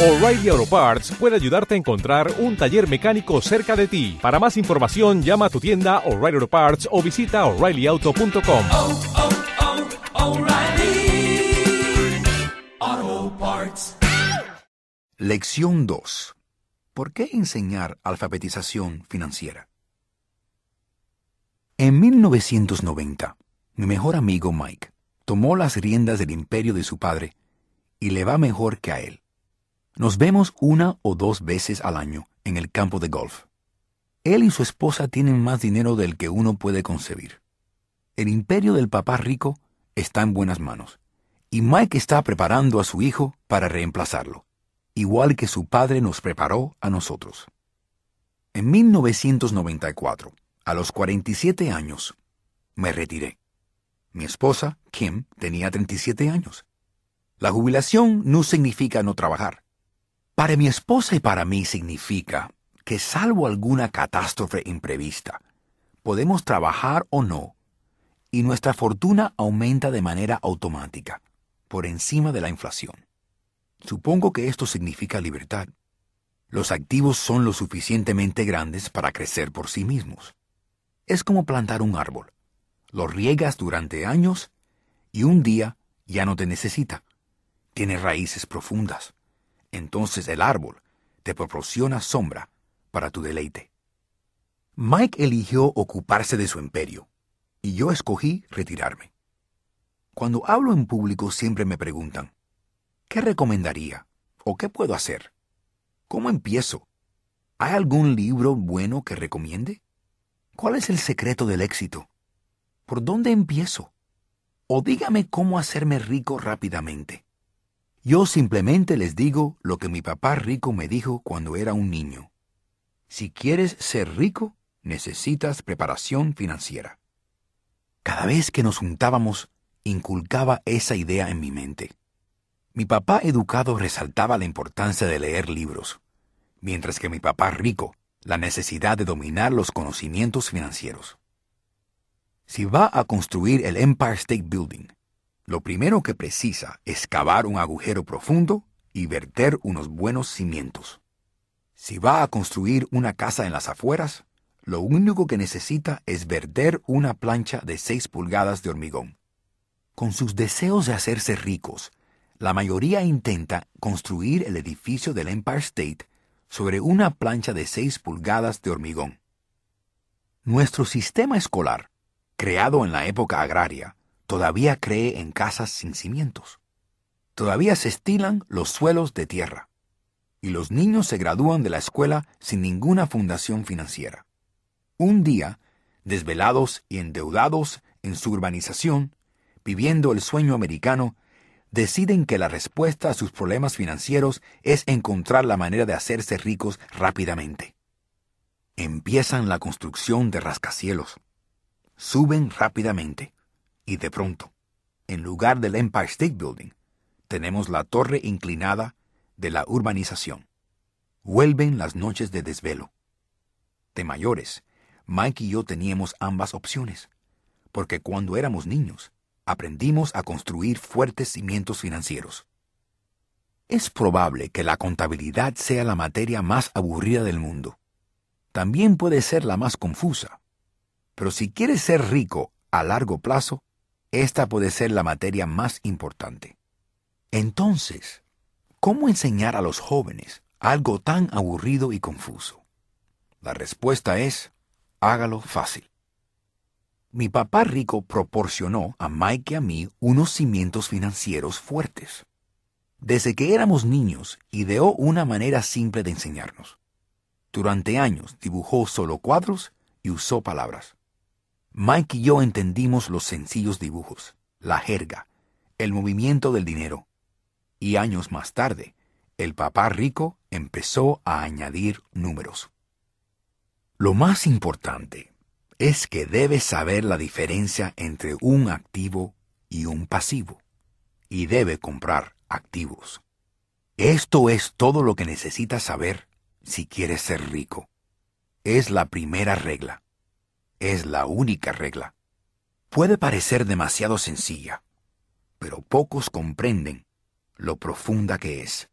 O'Reilly Auto Parts puede ayudarte a encontrar un taller mecánico cerca de ti. Para más información, llama a tu tienda O'Reilly Auto Parts o visita oreillyauto.com. oh, oh, Parts. Lección 2. ¿Por qué enseñar alfabetización financiera? En 1990, mi mejor amigo Mike tomó las riendas del imperio de su padre y le va mejor que a él. Nos vemos una o dos veces al año en el campo de golf. Él y su esposa tienen más dinero del que uno puede concebir. El imperio del papá rico está en buenas manos, y Mike está preparando a su hijo para reemplazarlo, igual que su padre nos preparó a nosotros. En 1994, a los 47 años, me retiré. Mi esposa, Kim, tenía 37 años. La jubilación no significa no trabajar. Para mi esposa y para mí significa que salvo alguna catástrofe imprevista, podemos trabajar o no, y nuestra fortuna aumenta de manera automática, por encima de la inflación. Supongo que esto significa libertad. Los activos son lo suficientemente grandes para crecer por sí mismos. Es como plantar un árbol. Lo riegas durante años y un día ya no te necesita. Tiene raíces profundas entonces el árbol te proporciona sombra para tu deleite. Mike eligió ocuparse de su imperio, y yo escogí retirarme. Cuando hablo en público siempre me preguntan, ¿qué recomendaría? ¿O qué puedo hacer? ¿Cómo empiezo? ¿Hay algún libro bueno que recomiende? ¿Cuál es el secreto del éxito? ¿Por dónde empiezo? O dígame cómo hacerme rico rápidamente. Yo simplemente les digo lo que mi papá rico me dijo cuando era un niño. Si quieres ser rico, necesitas preparación financiera. Cada vez que nos juntábamos, inculcaba esa idea en mi mente. Mi papá educado resaltaba la importancia de leer libros, mientras que mi papá rico la necesidad de dominar los conocimientos financieros. Si va a construir el Empire State Building, lo primero que precisa es cavar un agujero profundo y verter unos buenos cimientos. Si va a construir una casa en las afueras, lo único que necesita es verter una plancha de 6 pulgadas de hormigón. Con sus deseos de hacerse ricos, la mayoría intenta construir el edificio del Empire State sobre una plancha de 6 pulgadas de hormigón. Nuestro sistema escolar, creado en la época agraria, todavía cree en casas sin cimientos. Todavía se estilan los suelos de tierra. Y los niños se gradúan de la escuela sin ninguna fundación financiera. Un día, desvelados y endeudados en su urbanización, viviendo el sueño americano, deciden que la respuesta a sus problemas financieros es encontrar la manera de hacerse ricos rápidamente. Empiezan la construcción de rascacielos. Suben rápidamente y de pronto, en lugar del Empire State Building, tenemos la torre inclinada de la urbanización. Vuelven las noches de desvelo. De mayores, Mike y yo teníamos ambas opciones, porque cuando éramos niños, aprendimos a construir fuertes cimientos financieros. Es probable que la contabilidad sea la materia más aburrida del mundo. También puede ser la más confusa. Pero si quieres ser rico a largo plazo, esta puede ser la materia más importante. Entonces, ¿cómo enseñar a los jóvenes algo tan aburrido y confuso? La respuesta es, hágalo fácil. Mi papá rico proporcionó a Mike y a mí unos cimientos financieros fuertes. Desde que éramos niños, ideó una manera simple de enseñarnos. Durante años dibujó solo cuadros y usó palabras. Mike y yo entendimos los sencillos dibujos, la jerga, el movimiento del dinero. Y años más tarde, el papá rico empezó a añadir números. Lo más importante es que debes saber la diferencia entre un activo y un pasivo, y debe comprar activos. Esto es todo lo que necesitas saber si quieres ser rico. Es la primera regla es la única regla. Puede parecer demasiado sencilla, pero pocos comprenden lo profunda que es.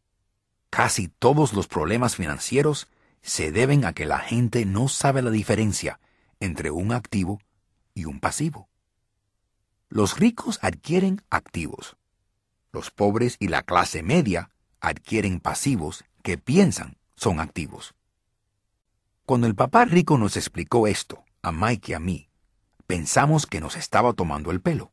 Casi todos los problemas financieros se deben a que la gente no sabe la diferencia entre un activo y un pasivo. Los ricos adquieren activos. Los pobres y la clase media adquieren pasivos que piensan son activos. Cuando el papá rico nos explicó esto, a Mike y a mí, pensamos que nos estaba tomando el pelo.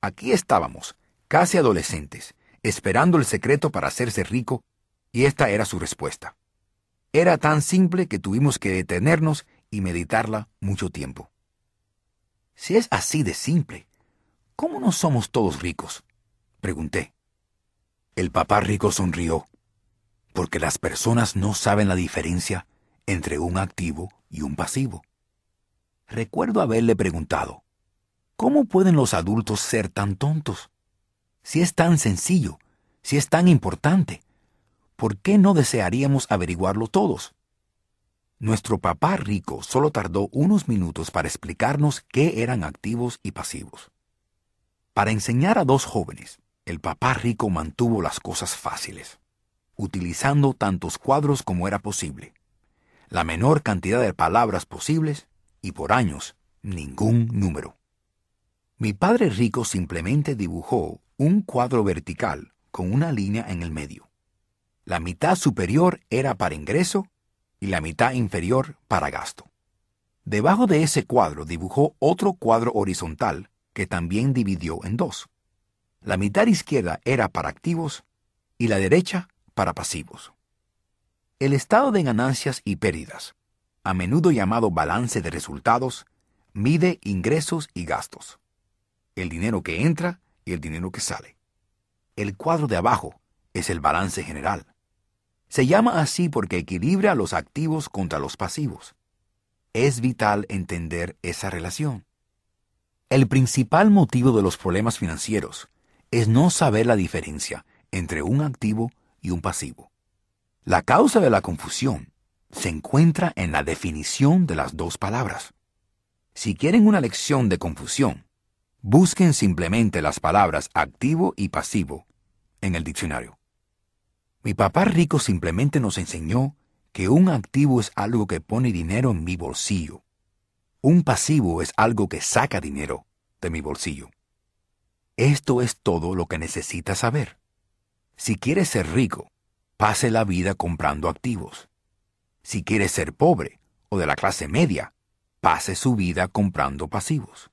Aquí estábamos, casi adolescentes, esperando el secreto para hacerse rico, y esta era su respuesta. Era tan simple que tuvimos que detenernos y meditarla mucho tiempo. Si es así de simple, ¿cómo no somos todos ricos? Pregunté. El papá rico sonrió, porque las personas no saben la diferencia entre un activo y un pasivo. Recuerdo haberle preguntado, ¿cómo pueden los adultos ser tan tontos? Si es tan sencillo, si es tan importante, ¿por qué no desearíamos averiguarlo todos? Nuestro papá rico solo tardó unos minutos para explicarnos qué eran activos y pasivos. Para enseñar a dos jóvenes, el papá rico mantuvo las cosas fáciles, utilizando tantos cuadros como era posible, la menor cantidad de palabras posibles y por años ningún número. Mi padre rico simplemente dibujó un cuadro vertical con una línea en el medio. La mitad superior era para ingreso y la mitad inferior para gasto. Debajo de ese cuadro dibujó otro cuadro horizontal que también dividió en dos. La mitad izquierda era para activos y la derecha para pasivos. El estado de ganancias y pérdidas, a menudo llamado balance de resultados, mide ingresos y gastos, el dinero que entra y el dinero que sale. El cuadro de abajo es el balance general. Se llama así porque equilibra los activos contra los pasivos. Es vital entender esa relación. El principal motivo de los problemas financieros es no saber la diferencia entre un activo y un pasivo. La causa de la confusión se encuentra en la definición de las dos palabras. Si quieren una lección de confusión, busquen simplemente las palabras activo y pasivo en el diccionario. Mi papá rico simplemente nos enseñó que un activo es algo que pone dinero en mi bolsillo. Un pasivo es algo que saca dinero de mi bolsillo. Esto es todo lo que necesita saber. Si quiere ser rico, pase la vida comprando activos. Si quiere ser pobre o de la clase media, pase su vida comprando pasivos.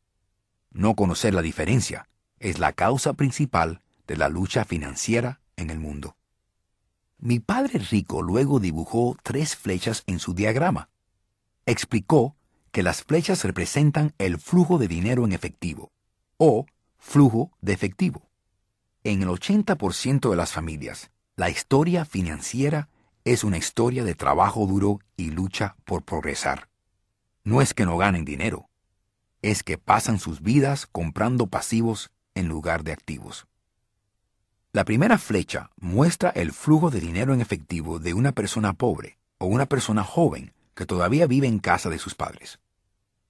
No conocer la diferencia es la causa principal de la lucha financiera en el mundo. Mi padre rico luego dibujó tres flechas en su diagrama. Explicó que las flechas representan el flujo de dinero en efectivo, o Flujo de efectivo. En el 80% de las familias, la historia financiera es una historia de trabajo duro y lucha por progresar. No es que no ganen dinero, es que pasan sus vidas comprando pasivos en lugar de activos. La primera flecha muestra el flujo de dinero en efectivo de una persona pobre o una persona joven que todavía vive en casa de sus padres.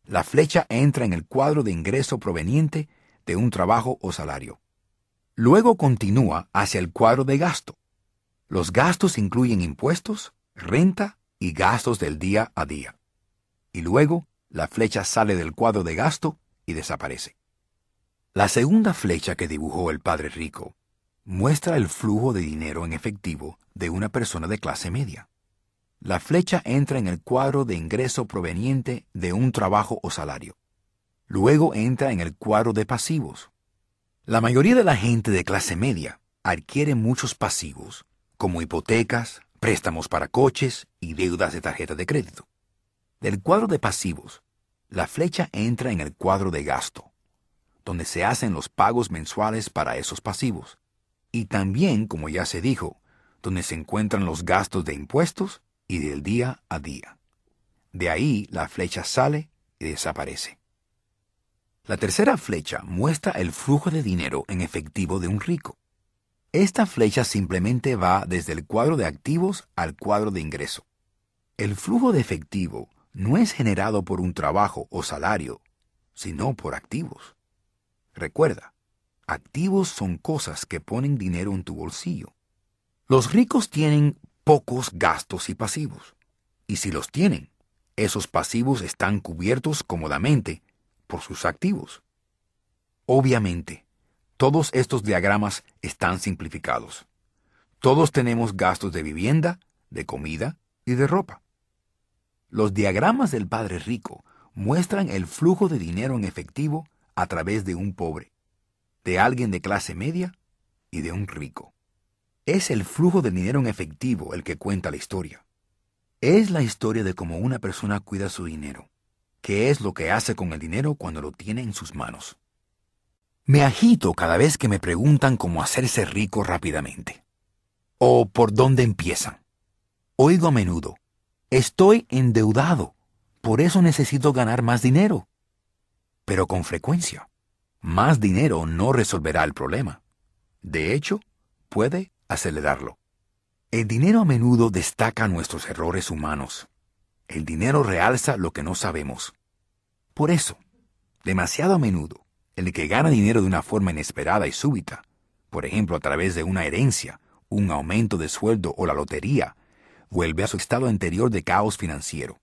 La flecha entra en el cuadro de ingreso proveniente de un trabajo o salario. Luego continúa hacia el cuadro de gasto. Los gastos incluyen impuestos, renta y gastos del día a día. Y luego la flecha sale del cuadro de gasto y desaparece. La segunda flecha que dibujó el padre rico muestra el flujo de dinero en efectivo de una persona de clase media. La flecha entra en el cuadro de ingreso proveniente de un trabajo o salario. Luego entra en el cuadro de pasivos. La mayoría de la gente de clase media adquiere muchos pasivos, como hipotecas, préstamos para coches y deudas de tarjeta de crédito. Del cuadro de pasivos, la flecha entra en el cuadro de gasto, donde se hacen los pagos mensuales para esos pasivos, y también, como ya se dijo, donde se encuentran los gastos de impuestos y del día a día. De ahí la flecha sale y desaparece. La tercera flecha muestra el flujo de dinero en efectivo de un rico. Esta flecha simplemente va desde el cuadro de activos al cuadro de ingreso. El flujo de efectivo no es generado por un trabajo o salario, sino por activos. Recuerda, activos son cosas que ponen dinero en tu bolsillo. Los ricos tienen pocos gastos y pasivos. Y si los tienen, esos pasivos están cubiertos cómodamente por sus activos. Obviamente, todos estos diagramas están simplificados. Todos tenemos gastos de vivienda, de comida y de ropa. Los diagramas del Padre Rico muestran el flujo de dinero en efectivo a través de un pobre, de alguien de clase media y de un rico. Es el flujo de dinero en efectivo el que cuenta la historia. Es la historia de cómo una persona cuida su dinero, qué es lo que hace con el dinero cuando lo tiene en sus manos. Me agito cada vez que me preguntan cómo hacerse rico rápidamente. O por dónde empiezan. Oigo a menudo, estoy endeudado, por eso necesito ganar más dinero. Pero con frecuencia, más dinero no resolverá el problema. De hecho, puede acelerarlo. El dinero a menudo destaca nuestros errores humanos. El dinero realza lo que no sabemos. Por eso, demasiado a menudo, el que gana dinero de una forma inesperada y súbita, por ejemplo a través de una herencia, un aumento de sueldo o la lotería, vuelve a su estado anterior de caos financiero,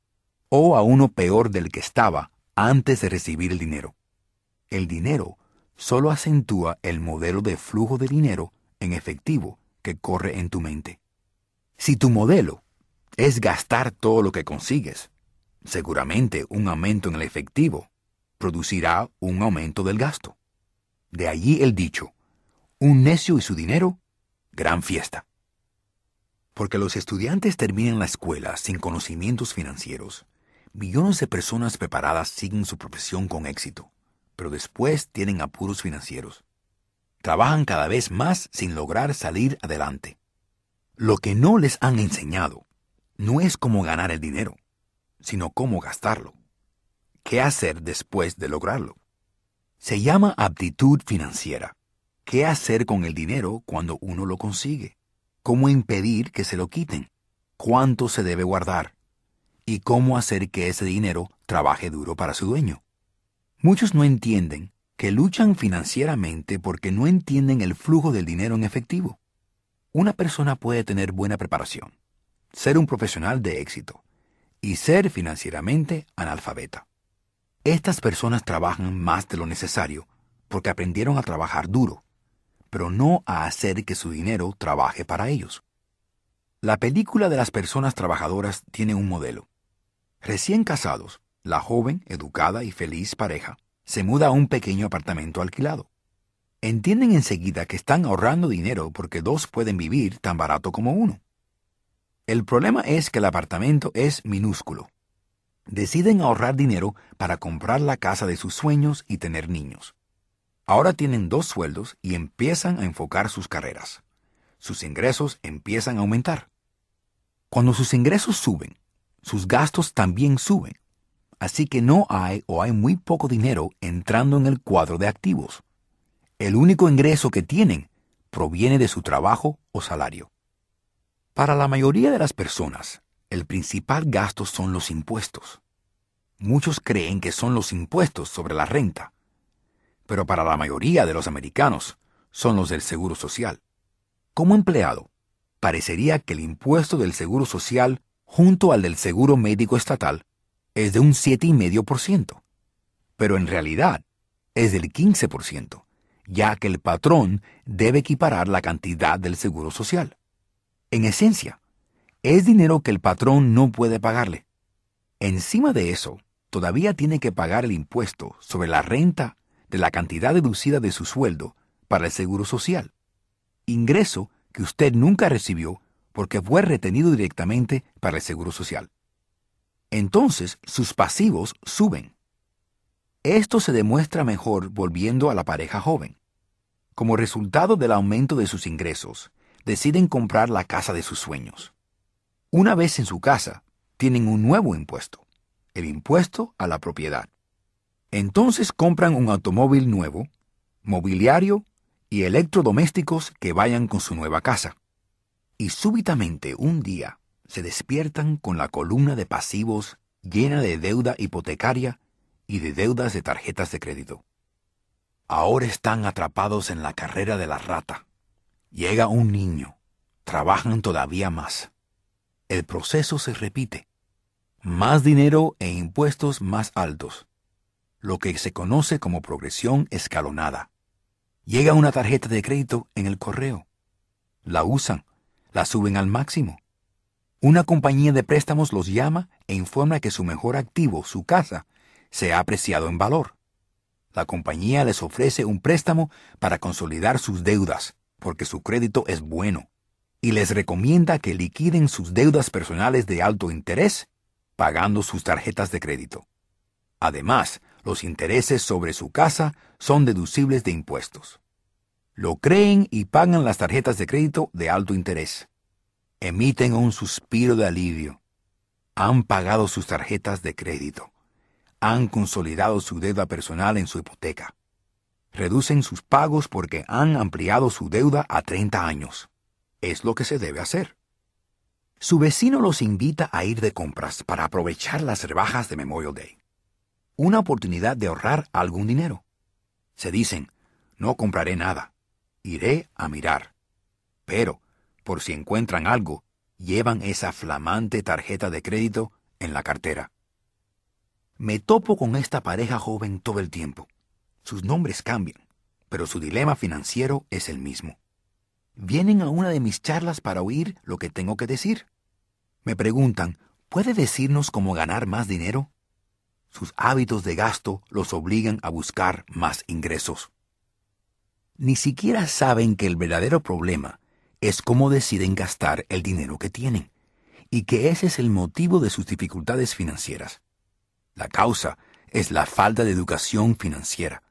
o a uno peor del que estaba antes de recibir el dinero. El dinero solo acentúa el modelo de flujo de dinero en efectivo que corre en tu mente. Si tu modelo es gastar todo lo que consigues, seguramente un aumento en el efectivo producirá un aumento del gasto. De allí el dicho, un necio y su dinero, gran fiesta. Porque los estudiantes terminan la escuela sin conocimientos financieros, millones de personas preparadas siguen su profesión con éxito, pero después tienen apuros financieros. Trabajan cada vez más sin lograr salir adelante. Lo que no les han enseñado no es cómo ganar el dinero, sino cómo gastarlo. ¿Qué hacer después de lograrlo? Se llama aptitud financiera. ¿Qué hacer con el dinero cuando uno lo consigue? cómo impedir que se lo quiten, cuánto se debe guardar y cómo hacer que ese dinero trabaje duro para su dueño. Muchos no entienden que luchan financieramente porque no entienden el flujo del dinero en efectivo. Una persona puede tener buena preparación, ser un profesional de éxito y ser financieramente analfabeta. Estas personas trabajan más de lo necesario porque aprendieron a trabajar duro pero no a hacer que su dinero trabaje para ellos. La película de las personas trabajadoras tiene un modelo. Recién casados, la joven, educada y feliz pareja se muda a un pequeño apartamento alquilado. Entienden enseguida que están ahorrando dinero porque dos pueden vivir tan barato como uno. El problema es que el apartamento es minúsculo. Deciden ahorrar dinero para comprar la casa de sus sueños y tener niños. Ahora tienen dos sueldos y empiezan a enfocar sus carreras. Sus ingresos empiezan a aumentar. Cuando sus ingresos suben, sus gastos también suben. Así que no hay o hay muy poco dinero entrando en el cuadro de activos. El único ingreso que tienen proviene de su trabajo o salario. Para la mayoría de las personas, el principal gasto son los impuestos. Muchos creen que son los impuestos sobre la renta, pero para la mayoría de los americanos son los del Seguro Social. Como empleado, parecería que el impuesto del Seguro Social junto al del Seguro Médico Estatal es de un 7,5%, pero en realidad es del 15%, ya que el patrón debe equiparar la cantidad del Seguro Social. En esencia, es dinero que el patrón no puede pagarle. Encima de eso, todavía tiene que pagar el impuesto sobre la renta de la cantidad deducida de su sueldo para el Seguro Social, ingreso que usted nunca recibió porque fue retenido directamente para el Seguro Social. Entonces sus pasivos suben. Esto se demuestra mejor volviendo a la pareja joven. Como resultado del aumento de sus ingresos, deciden comprar la casa de sus sueños. Una vez en su casa, tienen un nuevo impuesto, el impuesto a la propiedad. Entonces compran un automóvil nuevo, mobiliario y electrodomésticos que vayan con su nueva casa. Y súbitamente un día se despiertan con la columna de pasivos llena de deuda hipotecaria y de deudas de tarjetas de crédito. Ahora están atrapados en la carrera de la rata. Llega un niño. Trabajan todavía más. El proceso se repite. Más dinero e impuestos más altos. Lo que se conoce como progresión escalonada. Llega una tarjeta de crédito en el correo. La usan, la suben al máximo. Una compañía de préstamos los llama e informa que su mejor activo, su casa, se ha apreciado en valor. La compañía les ofrece un préstamo para consolidar sus deudas, porque su crédito es bueno, y les recomienda que liquiden sus deudas personales de alto interés pagando sus tarjetas de crédito. Además, los intereses sobre su casa son deducibles de impuestos. Lo creen y pagan las tarjetas de crédito de alto interés. Emiten un suspiro de alivio. Han pagado sus tarjetas de crédito. Han consolidado su deuda personal en su hipoteca. Reducen sus pagos porque han ampliado su deuda a 30 años. Es lo que se debe hacer. Su vecino los invita a ir de compras para aprovechar las rebajas de Memorial Day. Una oportunidad de ahorrar algún dinero. Se dicen, no compraré nada, iré a mirar. Pero, por si encuentran algo, llevan esa flamante tarjeta de crédito en la cartera. Me topo con esta pareja joven todo el tiempo. Sus nombres cambian, pero su dilema financiero es el mismo. Vienen a una de mis charlas para oír lo que tengo que decir. Me preguntan, ¿puede decirnos cómo ganar más dinero? Sus hábitos de gasto los obligan a buscar más ingresos. Ni siquiera saben que el verdadero problema es cómo deciden gastar el dinero que tienen, y que ese es el motivo de sus dificultades financieras. La causa es la falta de educación financiera,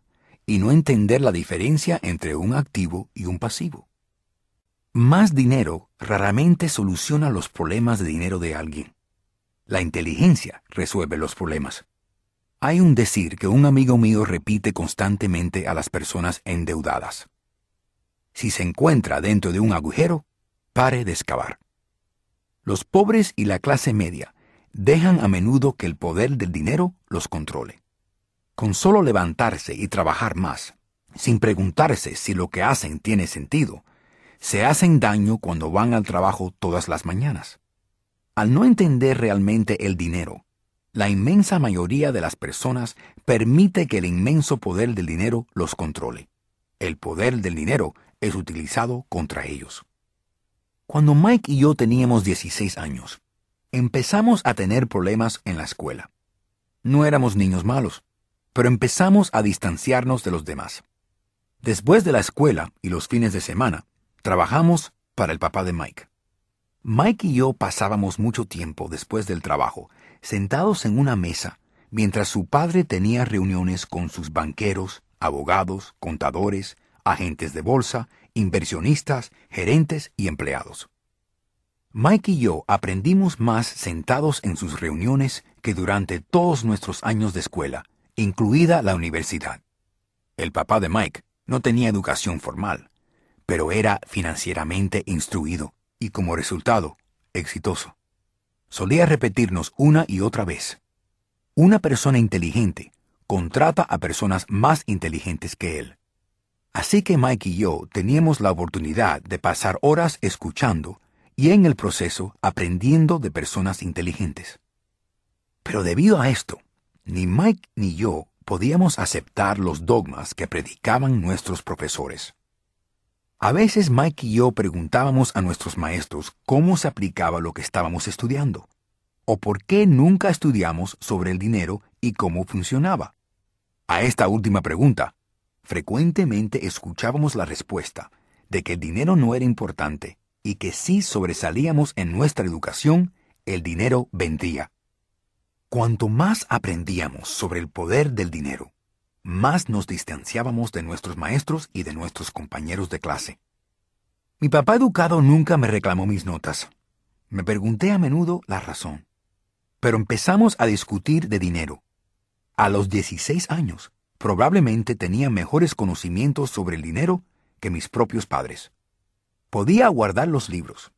y no entender la diferencia entre un activo y un pasivo. Más dinero raramente soluciona los problemas de dinero de alguien. La inteligencia resuelve los problemas. Hay un decir que un amigo mío repite constantemente a las personas endeudadas. Si se encuentra dentro de un agujero, pare de excavar. Los pobres y la clase media dejan a menudo que el poder del dinero los controle. Con solo levantarse y trabajar más, sin preguntarse si lo que hacen tiene sentido, se hacen daño cuando van al trabajo todas las mañanas. Al no entender realmente el dinero, la inmensa mayoría de las personas permite que el inmenso poder del dinero los controle. El poder del dinero es utilizado contra ellos. Cuando Mike y yo teníamos 16 años, empezamos a tener problemas en la escuela. No éramos niños malos, pero empezamos a distanciarnos de los demás. Después de la escuela y los fines de semana, Trabajamos para el papá de Mike. Mike y yo pasábamos mucho tiempo después del trabajo, sentados en una mesa, mientras su padre tenía reuniones con sus banqueros, abogados, contadores, agentes de bolsa, inversionistas, gerentes y empleados. Mike y yo aprendimos más sentados en sus reuniones que durante todos nuestros años de escuela, incluida la universidad. El papá de Mike no tenía educación formal, pero era financieramente instruido y como resultado exitoso. Solía repetirnos una y otra vez. Una persona inteligente contrata a personas más inteligentes que él. Así que Mike y yo teníamos la oportunidad de pasar horas escuchando y en el proceso aprendiendo de personas inteligentes. Pero debido a esto, ni Mike ni yo podíamos aceptar los dogmas que predicaban nuestros profesores. A veces Mike y yo preguntábamos a nuestros maestros cómo se aplicaba lo que estábamos estudiando, o por qué nunca estudiamos sobre el dinero y cómo funcionaba. A esta última pregunta, frecuentemente escuchábamos la respuesta de que el dinero no era importante y que si sobresalíamos en nuestra educación, el dinero vendría. Cuanto más aprendíamos sobre el poder del dinero, más nos distanciábamos de nuestros maestros y de nuestros compañeros de clase. Mi papá educado nunca me reclamó mis notas. Me pregunté a menudo la razón. Pero empezamos a discutir de dinero. A los 16 años, probablemente tenía mejores conocimientos sobre el dinero que mis propios padres. Podía guardar los libros.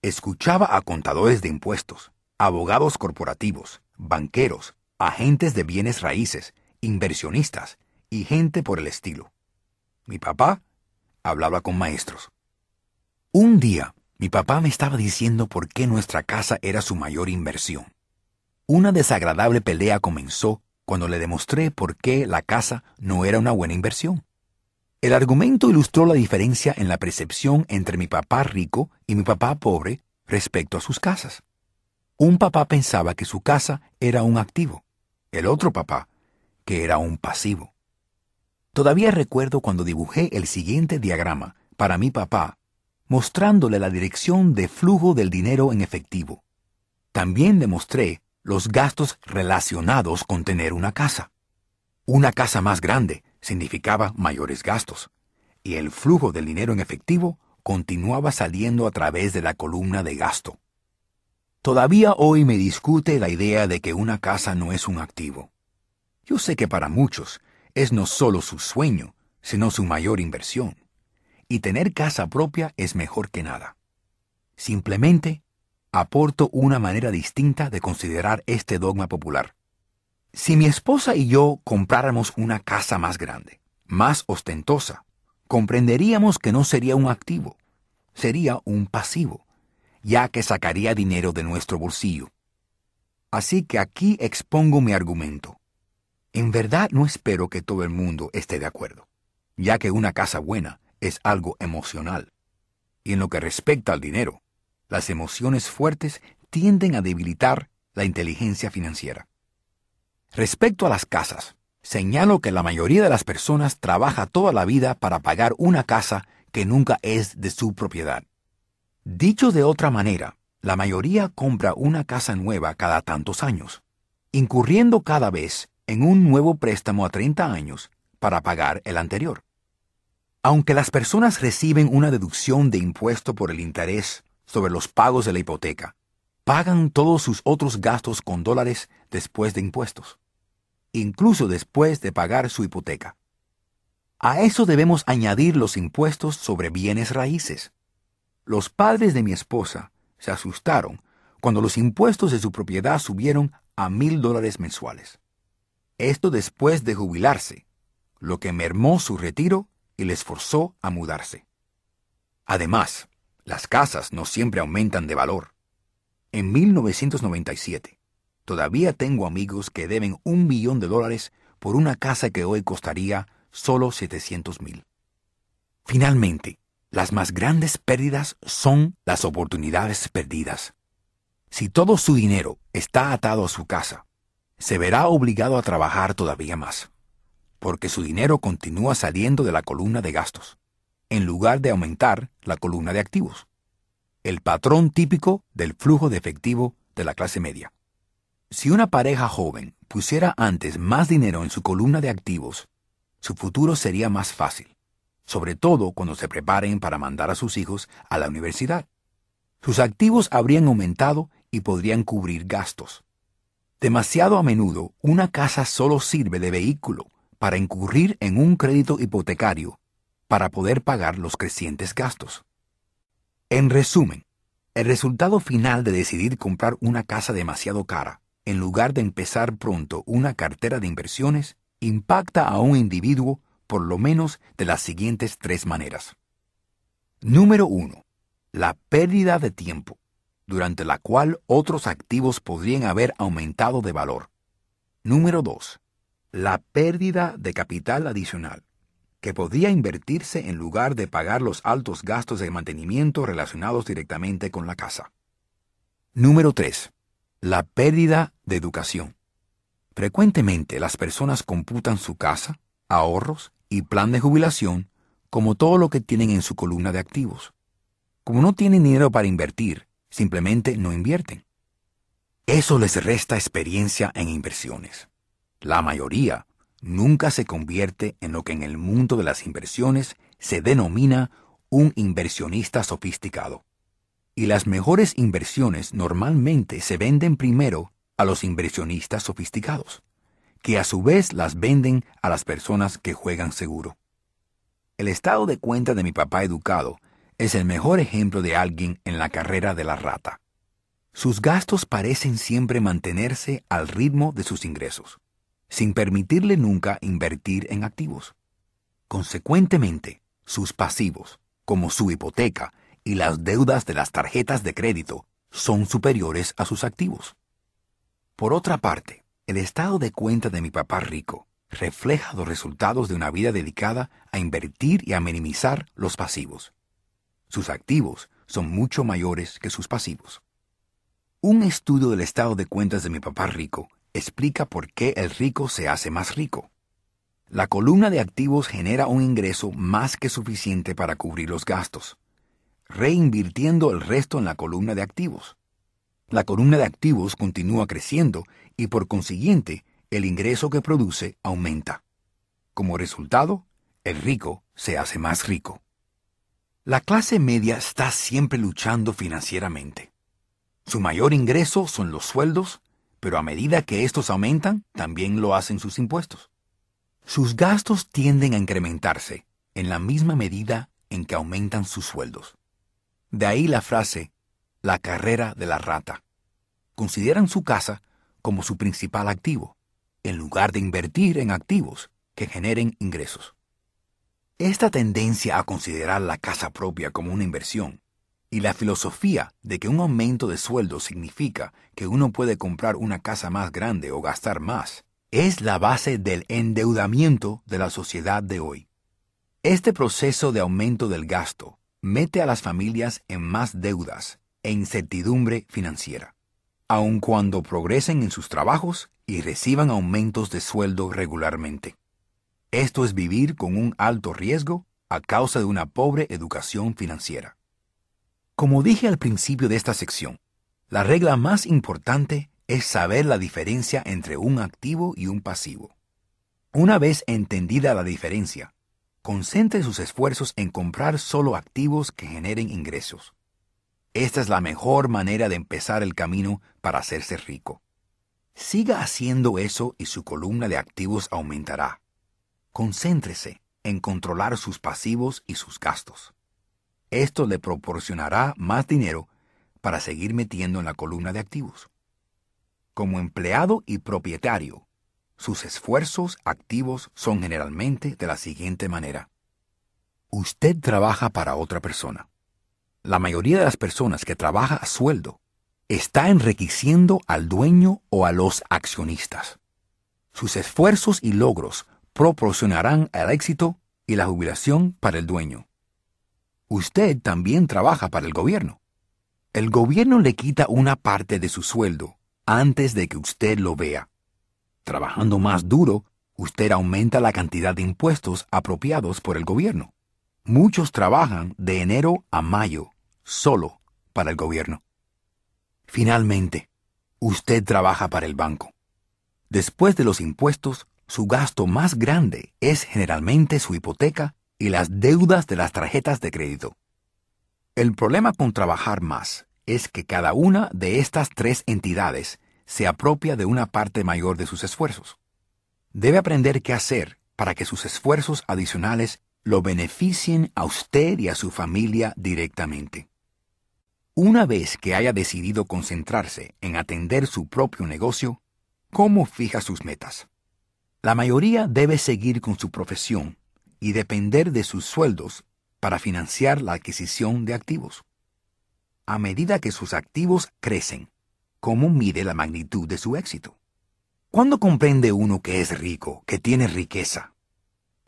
Escuchaba a contadores de impuestos, abogados corporativos, banqueros, agentes de bienes raíces, inversionistas y gente por el estilo. Mi papá hablaba con maestros. Un día, mi papá me estaba diciendo por qué nuestra casa era su mayor inversión. Una desagradable pelea comenzó cuando le demostré por qué la casa no era una buena inversión. El argumento ilustró la diferencia en la percepción entre mi papá rico y mi papá pobre respecto a sus casas. Un papá pensaba que su casa era un activo, el otro papá que era un pasivo. Todavía recuerdo cuando dibujé el siguiente diagrama para mi papá, mostrándole la dirección de flujo del dinero en efectivo. También demostré los gastos relacionados con tener una casa. Una casa más grande significaba mayores gastos, y el flujo del dinero en efectivo continuaba saliendo a través de la columna de gasto. Todavía hoy me discute la idea de que una casa no es un activo. Yo sé que para muchos es no solo su sueño, sino su mayor inversión. Y tener casa propia es mejor que nada. Simplemente aporto una manera distinta de considerar este dogma popular. Si mi esposa y yo compráramos una casa más grande, más ostentosa, comprenderíamos que no sería un activo, sería un pasivo, ya que sacaría dinero de nuestro bolsillo. Así que aquí expongo mi argumento. En verdad no espero que todo el mundo esté de acuerdo, ya que una casa buena es algo emocional. Y en lo que respecta al dinero, las emociones fuertes tienden a debilitar la inteligencia financiera. Respecto a las casas, señalo que la mayoría de las personas trabaja toda la vida para pagar una casa que nunca es de su propiedad. Dicho de otra manera, la mayoría compra una casa nueva cada tantos años, incurriendo cada vez en un nuevo préstamo a 30 años para pagar el anterior. Aunque las personas reciben una deducción de impuesto por el interés sobre los pagos de la hipoteca. Pagan todos sus otros gastos con dólares después de impuestos, incluso después de pagar su hipoteca. A eso debemos añadir los impuestos sobre bienes raíces. Los padres de mi esposa se asustaron cuando los impuestos de su propiedad subieron a mil dólares mensuales. Esto después de jubilarse, lo que mermó su retiro y les forzó a mudarse. Además, las casas no siempre aumentan de valor. En 1997, todavía tengo amigos que deben un millón de dólares por una casa que hoy costaría solo 700 mil. Finalmente, las más grandes pérdidas son las oportunidades perdidas. Si todo su dinero está atado a su casa, se verá obligado a trabajar todavía más, porque su dinero continúa saliendo de la columna de gastos en lugar de aumentar la columna de activos. El patrón típico del flujo de efectivo de la clase media. Si una pareja joven pusiera antes más dinero en su columna de activos, su futuro sería más fácil, sobre todo cuando se preparen para mandar a sus hijos a la universidad. Sus activos habrían aumentado y podrían cubrir gastos. Demasiado a menudo, una casa solo sirve de vehículo para incurrir en un crédito hipotecario para poder pagar los crecientes gastos. En resumen, el resultado final de decidir comprar una casa demasiado cara, en lugar de empezar pronto una cartera de inversiones, impacta a un individuo por lo menos de las siguientes tres maneras. Número 1. La pérdida de tiempo, durante la cual otros activos podrían haber aumentado de valor. Número 2. La pérdida de capital adicional, que podía invertirse en lugar de pagar los altos gastos de mantenimiento relacionados directamente con la casa. Número 3. La pérdida de educación. Frecuentemente las personas computan su casa, ahorros y plan de jubilación como todo lo que tienen en su columna de activos. Como no tienen dinero para invertir, simplemente no invierten. Eso les resta experiencia en inversiones. La mayoría nunca se convierte en lo que en el mundo de las inversiones se denomina un inversionista sofisticado. Y las mejores inversiones normalmente se venden primero a los inversionistas sofisticados, que a su vez las venden a las personas que juegan seguro. El estado de cuenta de mi papá educado es el mejor ejemplo de alguien en la carrera de la rata. Sus gastos parecen siempre mantenerse al ritmo de sus ingresos sin permitirle nunca invertir en activos. Consecuentemente, sus pasivos, como su hipoteca y las deudas de las tarjetas de crédito son superiores a sus activos. Por otra parte, el estado de cuenta de mi papá rico refleja los resultados de una vida dedicada a invertir y a minimizar los pasivos. Sus activos son mucho mayores que sus pasivos. Un estudio del estado de cuentas de mi papá rico explica por qué el rico se hace más rico. La columna de activos genera un ingreso más que suficiente para cubrir los gastos, reinvirtiendo el resto en la columna de activos. La columna de activos continúa creciendo y por consiguiente el ingreso que produce aumenta. Como resultado, el rico se hace más rico. La clase media está siempre luchando financieramente. Su mayor ingreso son los sueldos, pero a medida que estos aumentan, también lo hacen sus impuestos. Sus gastos tienden a incrementarse en la misma medida en que aumentan sus sueldos. De ahí la frase, la carrera de la rata. Consideran su casa como su principal activo, en lugar de invertir en activos que generen ingresos. Esta tendencia a considerar la casa propia como una inversión y la filosofía de que un aumento de sueldo significa que uno puede comprar una casa más grande o gastar más, es la base del endeudamiento de la sociedad de hoy. Este proceso de aumento del gasto mete a las familias en más deudas e incertidumbre financiera, aun cuando progresen en sus trabajos y reciban aumentos de sueldo regularmente. Esto es vivir con un alto riesgo a causa de una pobre educación financiera. Como dije al principio de esta sección, la regla más importante es saber la diferencia entre un activo y un pasivo. Una vez entendida la diferencia, concentre sus esfuerzos en comprar solo activos que generen ingresos. Esta es la mejor manera de empezar el camino para hacerse rico. Siga haciendo eso y su columna de activos aumentará. Concéntrese en controlar sus pasivos y sus gastos. Esto le proporcionará más dinero para seguir metiendo en la columna de activos. Como empleado y propietario, sus esfuerzos activos son generalmente de la siguiente manera. Usted trabaja para otra persona. La mayoría de las personas que trabaja a sueldo está enriqueciendo al dueño o a los accionistas. Sus esfuerzos y logros proporcionarán el éxito y la jubilación para el dueño. Usted también trabaja para el gobierno. El gobierno le quita una parte de su sueldo antes de que usted lo vea. Trabajando más duro, usted aumenta la cantidad de impuestos apropiados por el gobierno. Muchos trabajan de enero a mayo solo para el gobierno. Finalmente, usted trabaja para el banco. Después de los impuestos, su gasto más grande es generalmente su hipoteca y las deudas de las tarjetas de crédito. El problema con trabajar más es que cada una de estas tres entidades se apropia de una parte mayor de sus esfuerzos. Debe aprender qué hacer para que sus esfuerzos adicionales lo beneficien a usted y a su familia directamente. Una vez que haya decidido concentrarse en atender su propio negocio, ¿cómo fija sus metas? La mayoría debe seguir con su profesión y depender de sus sueldos para financiar la adquisición de activos. A medida que sus activos crecen, ¿cómo mide la magnitud de su éxito? ¿Cuándo comprende uno que es rico, que tiene riqueza?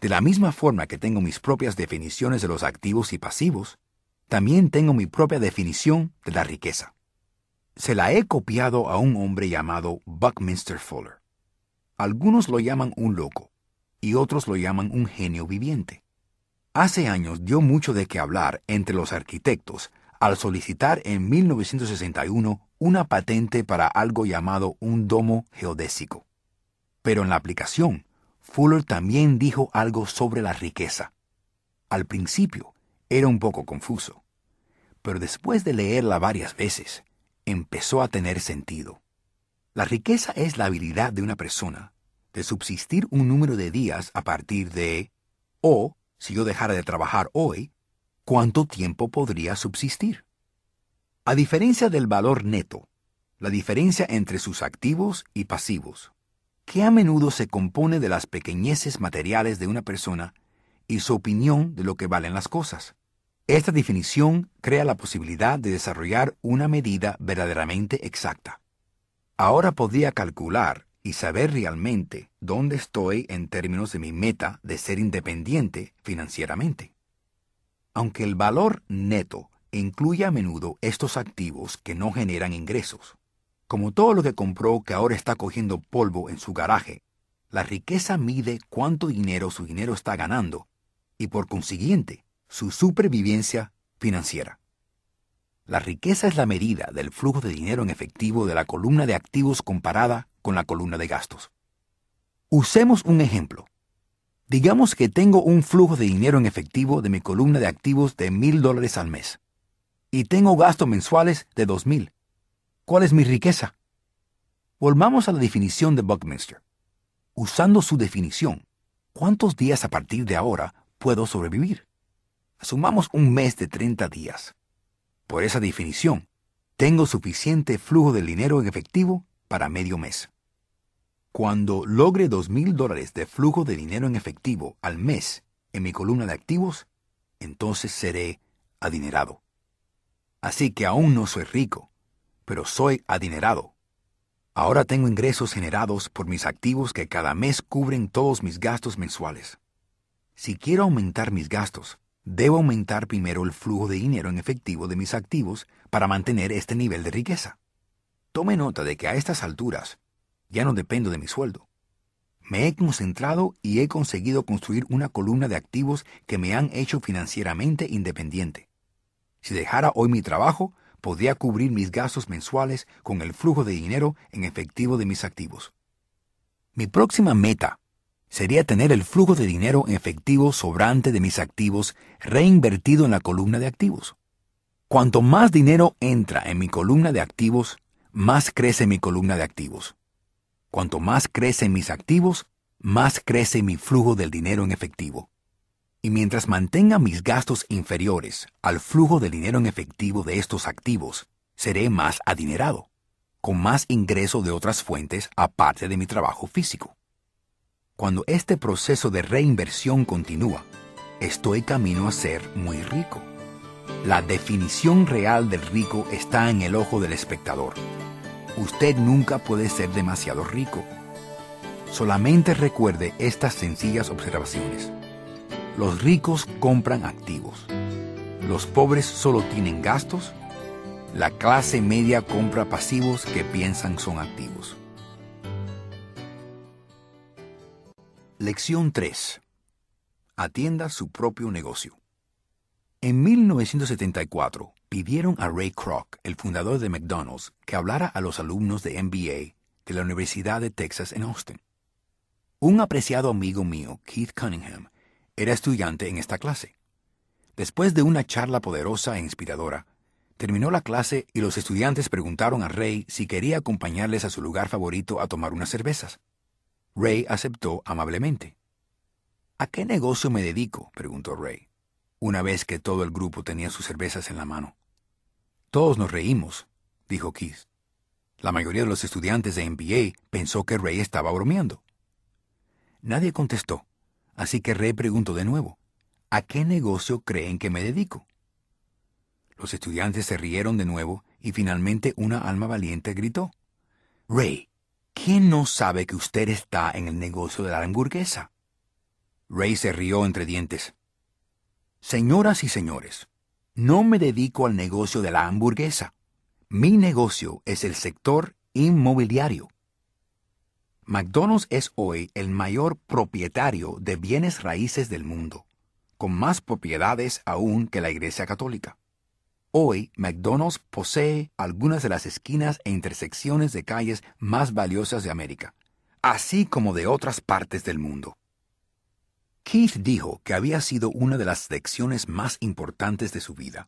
De la misma forma que tengo mis propias definiciones de los activos y pasivos, también tengo mi propia definición de la riqueza. Se la he copiado a un hombre llamado Buckminster Fuller. Algunos lo llaman un loco y otros lo llaman un genio viviente. Hace años dio mucho de qué hablar entre los arquitectos al solicitar en 1961 una patente para algo llamado un domo geodésico. Pero en la aplicación, Fuller también dijo algo sobre la riqueza. Al principio, era un poco confuso, pero después de leerla varias veces, empezó a tener sentido. La riqueza es la habilidad de una persona de subsistir un número de días a partir de, o, si yo dejara de trabajar hoy, ¿cuánto tiempo podría subsistir? A diferencia del valor neto, la diferencia entre sus activos y pasivos, que a menudo se compone de las pequeñeces materiales de una persona y su opinión de lo que valen las cosas. Esta definición crea la posibilidad de desarrollar una medida verdaderamente exacta. Ahora podría calcular y saber realmente dónde estoy en términos de mi meta de ser independiente financieramente. Aunque el valor neto incluye a menudo estos activos que no generan ingresos, como todo lo que compró que ahora está cogiendo polvo en su garaje, la riqueza mide cuánto dinero su dinero está ganando y por consiguiente su supervivencia financiera. La riqueza es la medida del flujo de dinero en efectivo de la columna de activos comparada con la columna de gastos. Usemos un ejemplo. Digamos que tengo un flujo de dinero en efectivo de mi columna de activos de mil dólares al mes y tengo gastos mensuales de dos mil. ¿Cuál es mi riqueza? Volvamos a la definición de Buckminster. Usando su definición, ¿cuántos días a partir de ahora puedo sobrevivir? Asumamos un mes de 30 días. Por esa definición, tengo suficiente flujo de dinero en efectivo para medio mes. Cuando logre dos mil dólares de flujo de dinero en efectivo al mes en mi columna de activos, entonces seré adinerado. Así que aún no soy rico, pero soy adinerado. Ahora tengo ingresos generados por mis activos que cada mes cubren todos mis gastos mensuales. Si quiero aumentar mis gastos, debo aumentar primero el flujo de dinero en efectivo de mis activos para mantener este nivel de riqueza. Tome nota de que a estas alturas ya no dependo de mi sueldo. Me he concentrado y he conseguido construir una columna de activos que me han hecho financieramente independiente. Si dejara hoy mi trabajo, podría cubrir mis gastos mensuales con el flujo de dinero en efectivo de mis activos. Mi próxima meta sería tener el flujo de dinero en efectivo sobrante de mis activos reinvertido en la columna de activos. Cuanto más dinero entra en mi columna de activos, más crece mi columna de activos. Cuanto más crecen mis activos, más crece mi flujo del dinero en efectivo. Y mientras mantenga mis gastos inferiores al flujo de dinero en efectivo de estos activos, seré más adinerado, con más ingreso de otras fuentes aparte de mi trabajo físico. Cuando este proceso de reinversión continúa, estoy camino a ser muy rico. La definición real del rico está en el ojo del espectador. Usted nunca puede ser demasiado rico. Solamente recuerde estas sencillas observaciones. Los ricos compran activos. Los pobres solo tienen gastos. La clase media compra pasivos que piensan son activos. Lección 3. Atienda su propio negocio. En 1974 pidieron a Ray Kroc, el fundador de McDonald's, que hablara a los alumnos de MBA de la Universidad de Texas en Austin. Un apreciado amigo mío, Keith Cunningham, era estudiante en esta clase. Después de una charla poderosa e inspiradora, terminó la clase y los estudiantes preguntaron a Ray si quería acompañarles a su lugar favorito a tomar unas cervezas. Ray aceptó amablemente. ¿A qué negocio me dedico? preguntó Ray, una vez que todo el grupo tenía sus cervezas en la mano. Todos nos reímos, dijo Keith. La mayoría de los estudiantes de MBA pensó que Ray estaba bromeando. Nadie contestó, así que Ray preguntó de nuevo, ¿a qué negocio creen que me dedico? Los estudiantes se rieron de nuevo y finalmente una alma valiente gritó, Ray, ¿Quién no sabe que usted está en el negocio de la hamburguesa? Ray se rió entre dientes. Señoras y señores, no me dedico al negocio de la hamburguesa. Mi negocio es el sector inmobiliario. McDonald's es hoy el mayor propietario de bienes raíces del mundo, con más propiedades aún que la Iglesia Católica. Hoy, McDonald's posee algunas de las esquinas e intersecciones de calles más valiosas de América, así como de otras partes del mundo. Keith dijo que había sido una de las lecciones más importantes de su vida.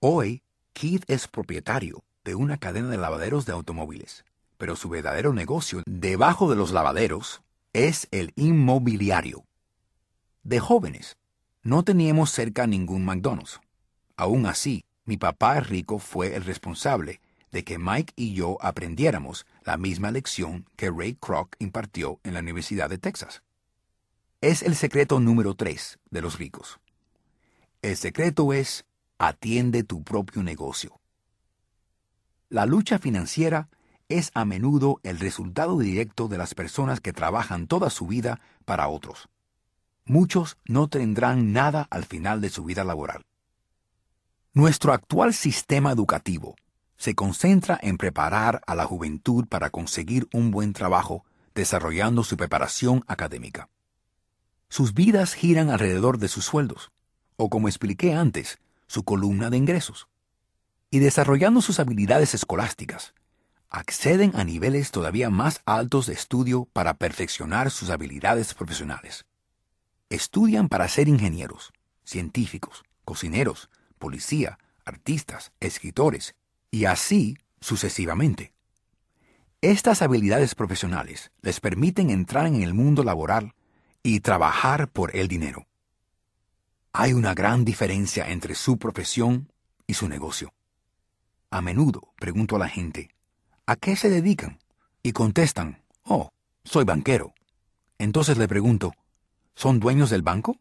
Hoy, Keith es propietario de una cadena de lavaderos de automóviles, pero su verdadero negocio debajo de los lavaderos es el inmobiliario. De jóvenes, no teníamos cerca ningún McDonald's. Aún así, mi papá rico fue el responsable de que Mike y yo aprendiéramos la misma lección que Ray Kroc impartió en la Universidad de Texas. Es el secreto número tres de los ricos. El secreto es, atiende tu propio negocio. La lucha financiera es a menudo el resultado directo de las personas que trabajan toda su vida para otros. Muchos no tendrán nada al final de su vida laboral. Nuestro actual sistema educativo se concentra en preparar a la juventud para conseguir un buen trabajo, desarrollando su preparación académica. Sus vidas giran alrededor de sus sueldos, o como expliqué antes, su columna de ingresos. Y desarrollando sus habilidades escolásticas, acceden a niveles todavía más altos de estudio para perfeccionar sus habilidades profesionales. Estudian para ser ingenieros, científicos, cocineros, policía, artistas, escritores, y así sucesivamente. Estas habilidades profesionales les permiten entrar en el mundo laboral y trabajar por el dinero. Hay una gran diferencia entre su profesión y su negocio. A menudo pregunto a la gente, ¿a qué se dedican? Y contestan, oh, soy banquero. Entonces le pregunto, ¿son dueños del banco?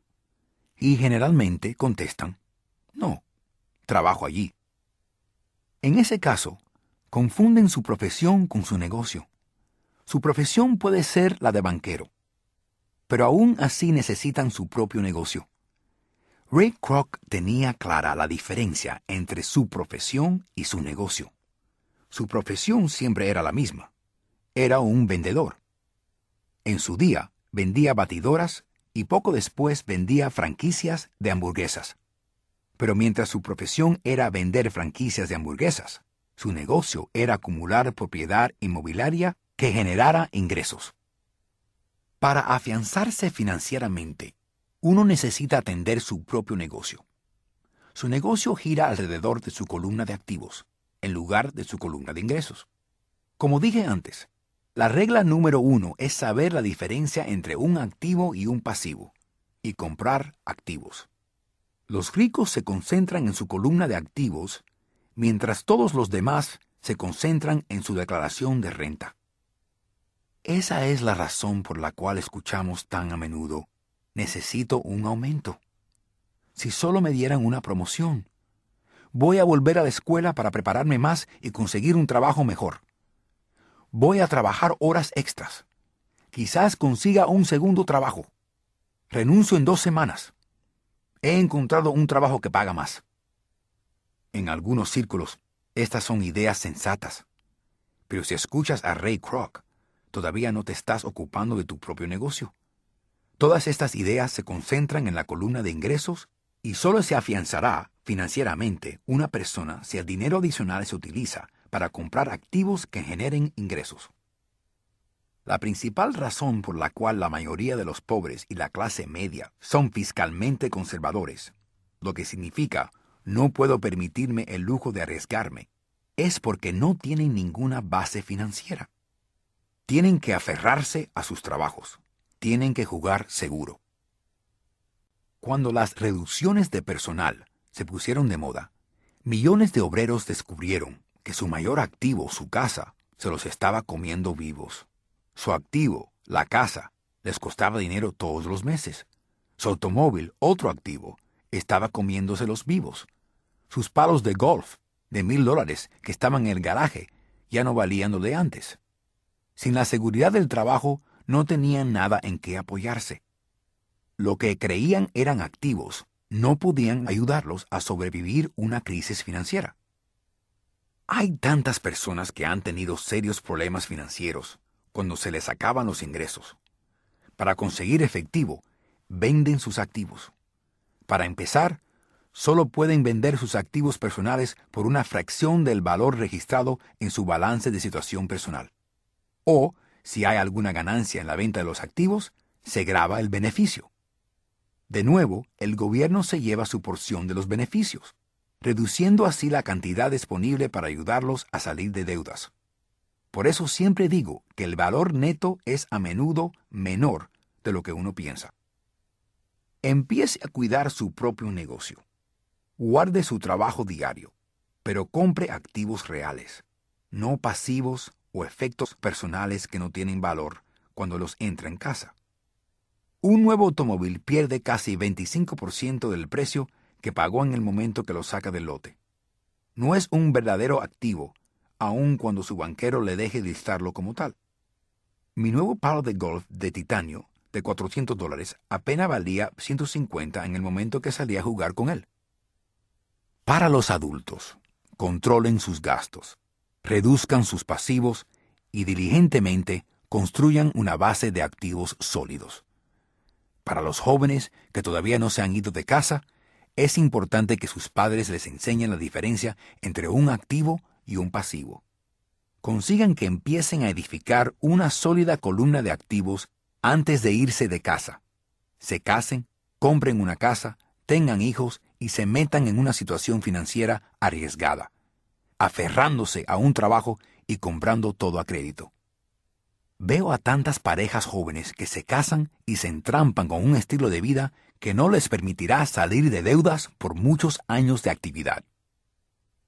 Y generalmente contestan, no, trabajo allí. En ese caso, confunden su profesión con su negocio. Su profesión puede ser la de banquero, pero aún así necesitan su propio negocio. Ray Kroc tenía clara la diferencia entre su profesión y su negocio. Su profesión siempre era la misma. Era un vendedor. En su día vendía batidoras y poco después vendía franquicias de hamburguesas. Pero mientras su profesión era vender franquicias de hamburguesas, su negocio era acumular propiedad inmobiliaria que generara ingresos. Para afianzarse financieramente, uno necesita atender su propio negocio. Su negocio gira alrededor de su columna de activos, en lugar de su columna de ingresos. Como dije antes, la regla número uno es saber la diferencia entre un activo y un pasivo, y comprar activos. Los ricos se concentran en su columna de activos, mientras todos los demás se concentran en su declaración de renta. Esa es la razón por la cual escuchamos tan a menudo, necesito un aumento. Si solo me dieran una promoción, voy a volver a la escuela para prepararme más y conseguir un trabajo mejor. Voy a trabajar horas extras. Quizás consiga un segundo trabajo. Renuncio en dos semanas he encontrado un trabajo que paga más. En algunos círculos, estas son ideas sensatas. Pero si escuchas a Ray Kroc, todavía no te estás ocupando de tu propio negocio. Todas estas ideas se concentran en la columna de ingresos y solo se afianzará financieramente una persona si el dinero adicional se utiliza para comprar activos que generen ingresos. La principal razón por la cual la mayoría de los pobres y la clase media son fiscalmente conservadores, lo que significa no puedo permitirme el lujo de arriesgarme, es porque no tienen ninguna base financiera. Tienen que aferrarse a sus trabajos, tienen que jugar seguro. Cuando las reducciones de personal se pusieron de moda, millones de obreros descubrieron que su mayor activo, su casa, se los estaba comiendo vivos. Su activo, la casa, les costaba dinero todos los meses. Su automóvil, otro activo, estaba comiéndose vivos. Sus palos de golf, de mil dólares, que estaban en el garaje, ya no valían lo de antes. Sin la seguridad del trabajo, no tenían nada en qué apoyarse. Lo que creían eran activos no podían ayudarlos a sobrevivir una crisis financiera. Hay tantas personas que han tenido serios problemas financieros cuando se les acaban los ingresos. Para conseguir efectivo, venden sus activos. Para empezar, solo pueden vender sus activos personales por una fracción del valor registrado en su balance de situación personal. O, si hay alguna ganancia en la venta de los activos, se graba el beneficio. De nuevo, el gobierno se lleva su porción de los beneficios, reduciendo así la cantidad disponible para ayudarlos a salir de deudas. Por eso siempre digo que el valor neto es a menudo menor de lo que uno piensa. Empiece a cuidar su propio negocio. Guarde su trabajo diario, pero compre activos reales, no pasivos o efectos personales que no tienen valor cuando los entra en casa. Un nuevo automóvil pierde casi 25% del precio que pagó en el momento que lo saca del lote. No es un verdadero activo, aun cuando su banquero le deje listarlo como tal. Mi nuevo palo de golf de titanio de 400 dólares apenas valía 150 en el momento que salí a jugar con él. Para los adultos, controlen sus gastos, reduzcan sus pasivos y diligentemente construyan una base de activos sólidos. Para los jóvenes que todavía no se han ido de casa, es importante que sus padres les enseñen la diferencia entre un activo y un pasivo. Consigan que empiecen a edificar una sólida columna de activos antes de irse de casa. Se casen, compren una casa, tengan hijos y se metan en una situación financiera arriesgada, aferrándose a un trabajo y comprando todo a crédito. Veo a tantas parejas jóvenes que se casan y se entrampan con un estilo de vida que no les permitirá salir de deudas por muchos años de actividad.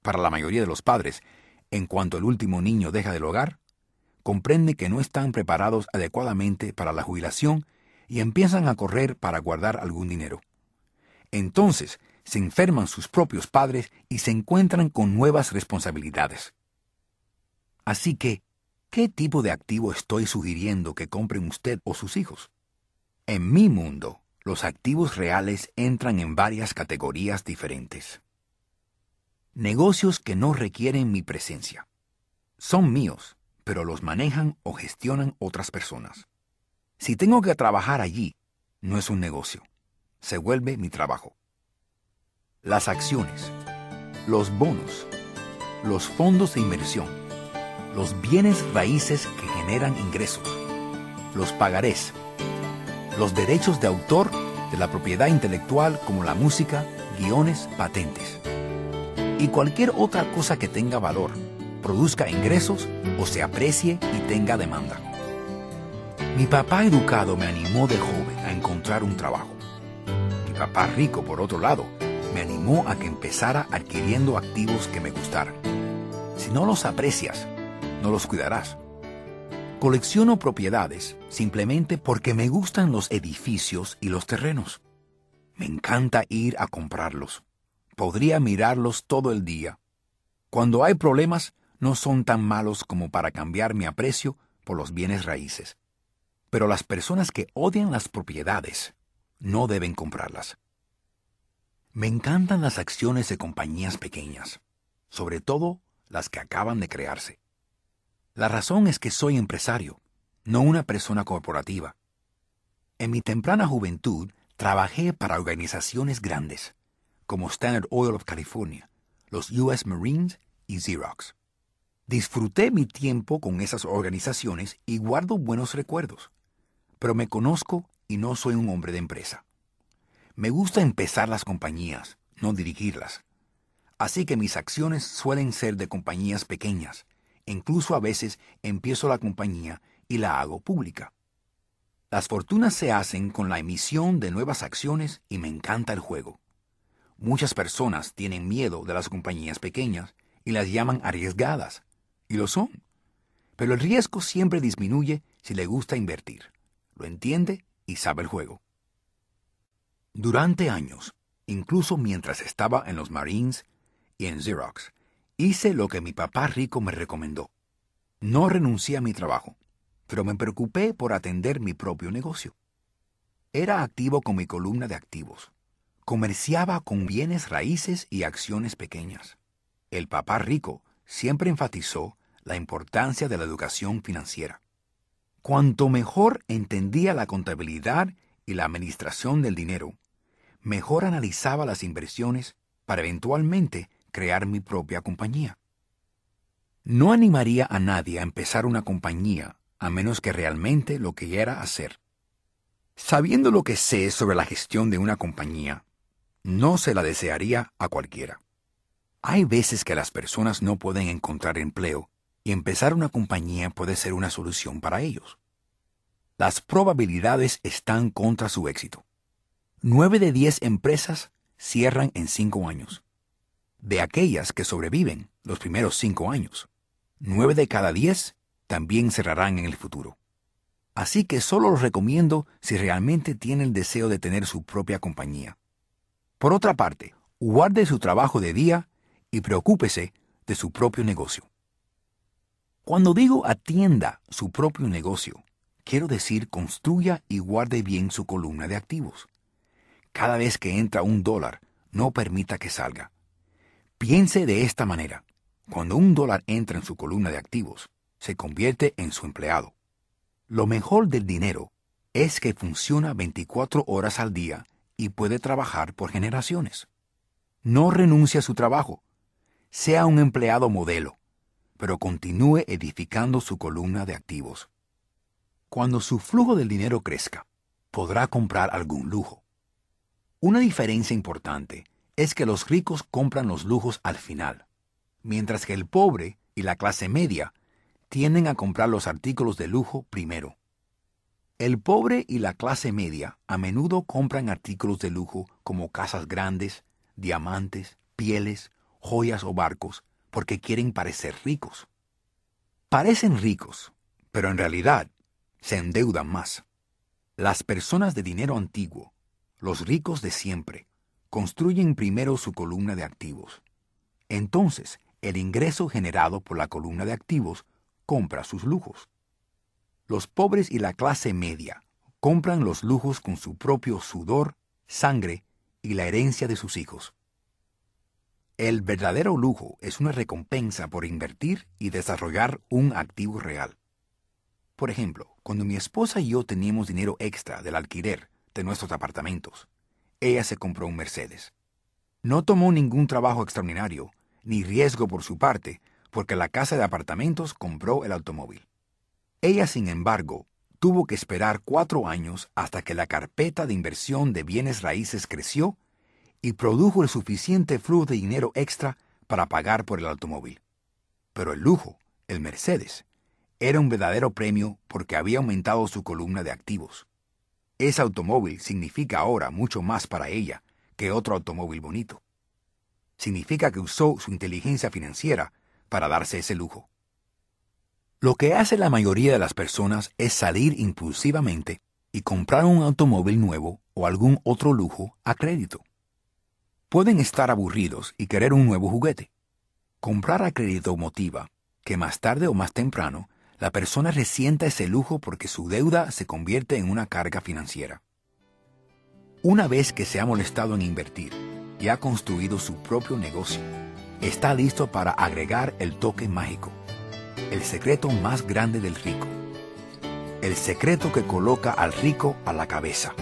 Para la mayoría de los padres, en cuanto el último niño deja del hogar, comprende que no están preparados adecuadamente para la jubilación y empiezan a correr para guardar algún dinero. Entonces se enferman sus propios padres y se encuentran con nuevas responsabilidades. Así que, ¿Qué tipo de activo estoy sugiriendo que compren usted o sus hijos? En mi mundo, los activos reales entran en varias categorías diferentes. Negocios que no requieren mi presencia. Son míos, pero los manejan o gestionan otras personas. Si tengo que trabajar allí, no es un negocio. Se vuelve mi trabajo. Las acciones, los bonos, los fondos de inversión los bienes raíces que generan ingresos, los pagarés, los derechos de autor de la propiedad intelectual como la música, guiones, patentes y cualquier otra cosa que tenga valor, produzca ingresos o se aprecie y tenga demanda. Mi papá educado me animó de joven a encontrar un trabajo. Mi papá rico, por otro lado, me animó a que empezara adquiriendo activos que me gustaran. Si no los aprecias, no los cuidarás. Colecciono propiedades simplemente porque me gustan los edificios y los terrenos. Me encanta ir a comprarlos. Podría mirarlos todo el día. Cuando hay problemas, no son tan malos como para cambiar mi aprecio por los bienes raíces. Pero las personas que odian las propiedades no deben comprarlas. Me encantan las acciones de compañías pequeñas, sobre todo las que acaban de crearse. La razón es que soy empresario, no una persona corporativa. En mi temprana juventud trabajé para organizaciones grandes, como Standard Oil of California, los US Marines y Xerox. Disfruté mi tiempo con esas organizaciones y guardo buenos recuerdos, pero me conozco y no soy un hombre de empresa. Me gusta empezar las compañías, no dirigirlas. Así que mis acciones suelen ser de compañías pequeñas, incluso a veces empiezo la compañía y la hago pública. Las fortunas se hacen con la emisión de nuevas acciones y me encanta el juego. Muchas personas tienen miedo de las compañías pequeñas y las llaman arriesgadas, y lo son. Pero el riesgo siempre disminuye si le gusta invertir, lo entiende y sabe el juego. Durante años, incluso mientras estaba en los Marines y en Xerox, Hice lo que mi papá rico me recomendó. No renuncié a mi trabajo, pero me preocupé por atender mi propio negocio. Era activo con mi columna de activos. Comerciaba con bienes raíces y acciones pequeñas. El papá rico siempre enfatizó la importancia de la educación financiera. Cuanto mejor entendía la contabilidad y la administración del dinero, mejor analizaba las inversiones para eventualmente crear mi propia compañía. No animaría a nadie a empezar una compañía a menos que realmente lo quiera hacer. Sabiendo lo que sé sobre la gestión de una compañía, no se la desearía a cualquiera. Hay veces que las personas no pueden encontrar empleo y empezar una compañía puede ser una solución para ellos. Las probabilidades están contra su éxito. Nueve de diez empresas cierran en cinco años de aquellas que sobreviven los primeros cinco años. Nueve de cada diez también cerrarán en el futuro. Así que solo los recomiendo si realmente tienen el deseo de tener su propia compañía. Por otra parte, guarde su trabajo de día y preocúpese de su propio negocio. Cuando digo atienda su propio negocio, quiero decir construya y guarde bien su columna de activos. Cada vez que entra un dólar, no permita que salga. Piense de esta manera. Cuando un dólar entra en su columna de activos, se convierte en su empleado. Lo mejor del dinero es que funciona 24 horas al día y puede trabajar por generaciones. No renuncie a su trabajo. Sea un empleado modelo, pero continúe edificando su columna de activos. Cuando su flujo del dinero crezca, podrá comprar algún lujo. Una diferencia importante es que los ricos compran los lujos al final, mientras que el pobre y la clase media tienden a comprar los artículos de lujo primero. El pobre y la clase media a menudo compran artículos de lujo como casas grandes, diamantes, pieles, joyas o barcos porque quieren parecer ricos. Parecen ricos, pero en realidad se endeudan más. Las personas de dinero antiguo, los ricos de siempre, construyen primero su columna de activos. Entonces, el ingreso generado por la columna de activos compra sus lujos. Los pobres y la clase media compran los lujos con su propio sudor, sangre y la herencia de sus hijos. El verdadero lujo es una recompensa por invertir y desarrollar un activo real. Por ejemplo, cuando mi esposa y yo teníamos dinero extra del alquiler de nuestros apartamentos, ella se compró un Mercedes. No tomó ningún trabajo extraordinario, ni riesgo por su parte, porque la casa de apartamentos compró el automóvil. Ella, sin embargo, tuvo que esperar cuatro años hasta que la carpeta de inversión de bienes raíces creció y produjo el suficiente flujo de dinero extra para pagar por el automóvil. Pero el lujo, el Mercedes, era un verdadero premio porque había aumentado su columna de activos. Ese automóvil significa ahora mucho más para ella que otro automóvil bonito. Significa que usó su inteligencia financiera para darse ese lujo. Lo que hace la mayoría de las personas es salir impulsivamente y comprar un automóvil nuevo o algún otro lujo a crédito. Pueden estar aburridos y querer un nuevo juguete. Comprar a crédito motiva que más tarde o más temprano la persona resienta ese lujo porque su deuda se convierte en una carga financiera. Una vez que se ha molestado en invertir y ha construido su propio negocio, está listo para agregar el toque mágico, el secreto más grande del rico, el secreto que coloca al rico a la cabeza,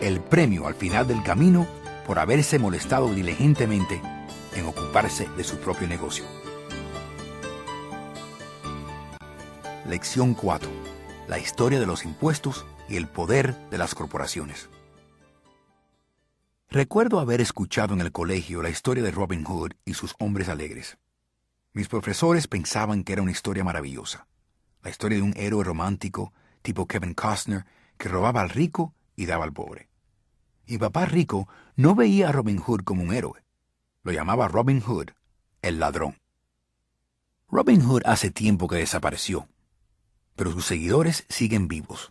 el premio al final del camino por haberse molestado diligentemente en ocuparse de su propio negocio. Lección 4. La historia de los impuestos y el poder de las corporaciones. Recuerdo haber escuchado en el colegio la historia de Robin Hood y sus hombres alegres. Mis profesores pensaban que era una historia maravillosa. La historia de un héroe romántico tipo Kevin Costner que robaba al rico y daba al pobre. Y papá rico no veía a Robin Hood como un héroe. Lo llamaba Robin Hood, el ladrón. Robin Hood hace tiempo que desapareció, pero sus seguidores siguen vivos.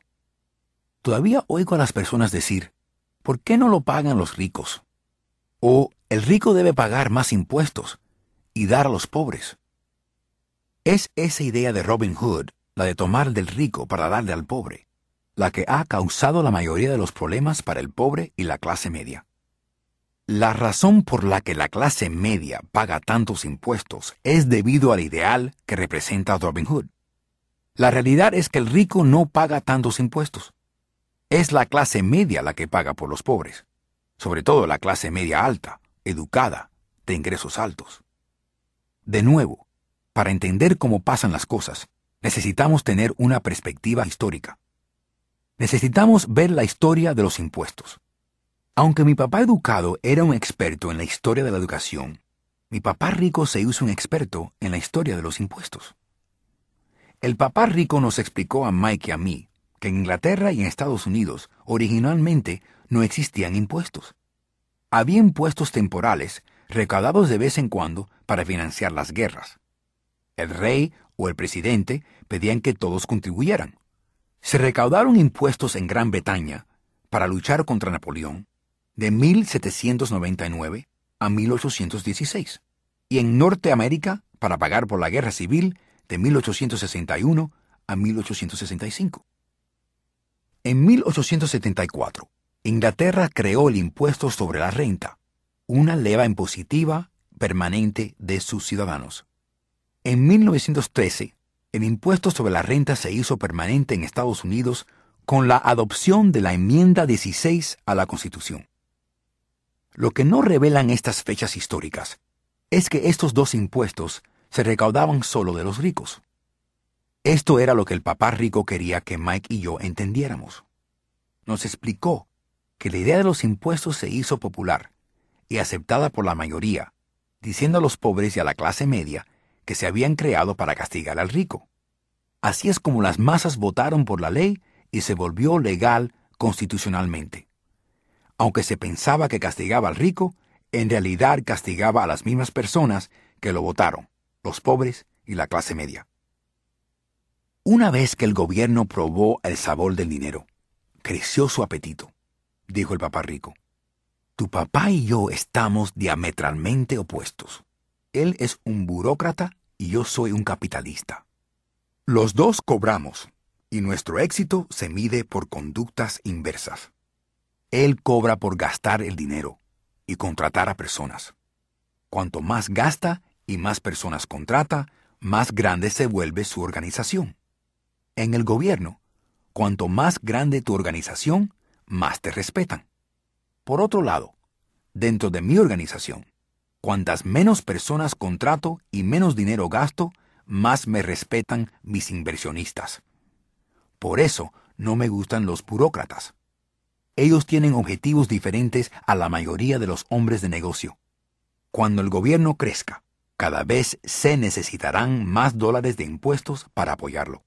Todavía oigo a las personas decir, ¿por qué no lo pagan los ricos? O el rico debe pagar más impuestos y dar a los pobres. Es esa idea de Robin Hood, la de tomar del rico para darle al pobre, la que ha causado la mayoría de los problemas para el pobre y la clase media. La razón por la que la clase media paga tantos impuestos es debido al ideal que representa Robin Hood. La realidad es que el rico no paga tantos impuestos. Es la clase media la que paga por los pobres, sobre todo la clase media alta, educada, de ingresos altos. De nuevo, para entender cómo pasan las cosas, necesitamos tener una perspectiva histórica. Necesitamos ver la historia de los impuestos. Aunque mi papá educado era un experto en la historia de la educación, mi papá rico se hizo un experto en la historia de los impuestos. El papá rico nos explicó a Mike y a mí que en Inglaterra y en Estados Unidos originalmente no existían impuestos. Había impuestos temporales recaudados de vez en cuando para financiar las guerras. El rey o el presidente pedían que todos contribuyeran, se recaudaron impuestos en Gran Bretaña para luchar contra Napoleón de 1799 a 1816 y en Norteamérica para pagar por la guerra civil de 1861 a 1865. En 1874, Inglaterra creó el impuesto sobre la renta, una leva impositiva permanente de sus ciudadanos. En 1913, el impuesto sobre la renta se hizo permanente en Estados Unidos con la adopción de la enmienda 16 a la Constitución. Lo que no revelan estas fechas históricas es que estos dos impuestos se recaudaban solo de los ricos. Esto era lo que el papá rico quería que Mike y yo entendiéramos. Nos explicó que la idea de los impuestos se hizo popular y aceptada por la mayoría, diciendo a los pobres y a la clase media que se habían creado para castigar al rico. Así es como las masas votaron por la ley y se volvió legal constitucionalmente. Aunque se pensaba que castigaba al rico, en realidad castigaba a las mismas personas que lo votaron, los pobres y la clase media. Una vez que el gobierno probó el sabor del dinero, creció su apetito, dijo el papá rico. Tu papá y yo estamos diametralmente opuestos. Él es un burócrata y yo soy un capitalista. Los dos cobramos, y nuestro éxito se mide por conductas inversas. Él cobra por gastar el dinero y contratar a personas. Cuanto más gasta y más personas contrata, más grande se vuelve su organización. En el gobierno, cuanto más grande tu organización, más te respetan. Por otro lado, dentro de mi organización, cuantas menos personas contrato y menos dinero gasto, más me respetan mis inversionistas. Por eso no me gustan los burócratas. Ellos tienen objetivos diferentes a la mayoría de los hombres de negocio. Cuando el gobierno crezca, cada vez se necesitarán más dólares de impuestos para apoyarlo.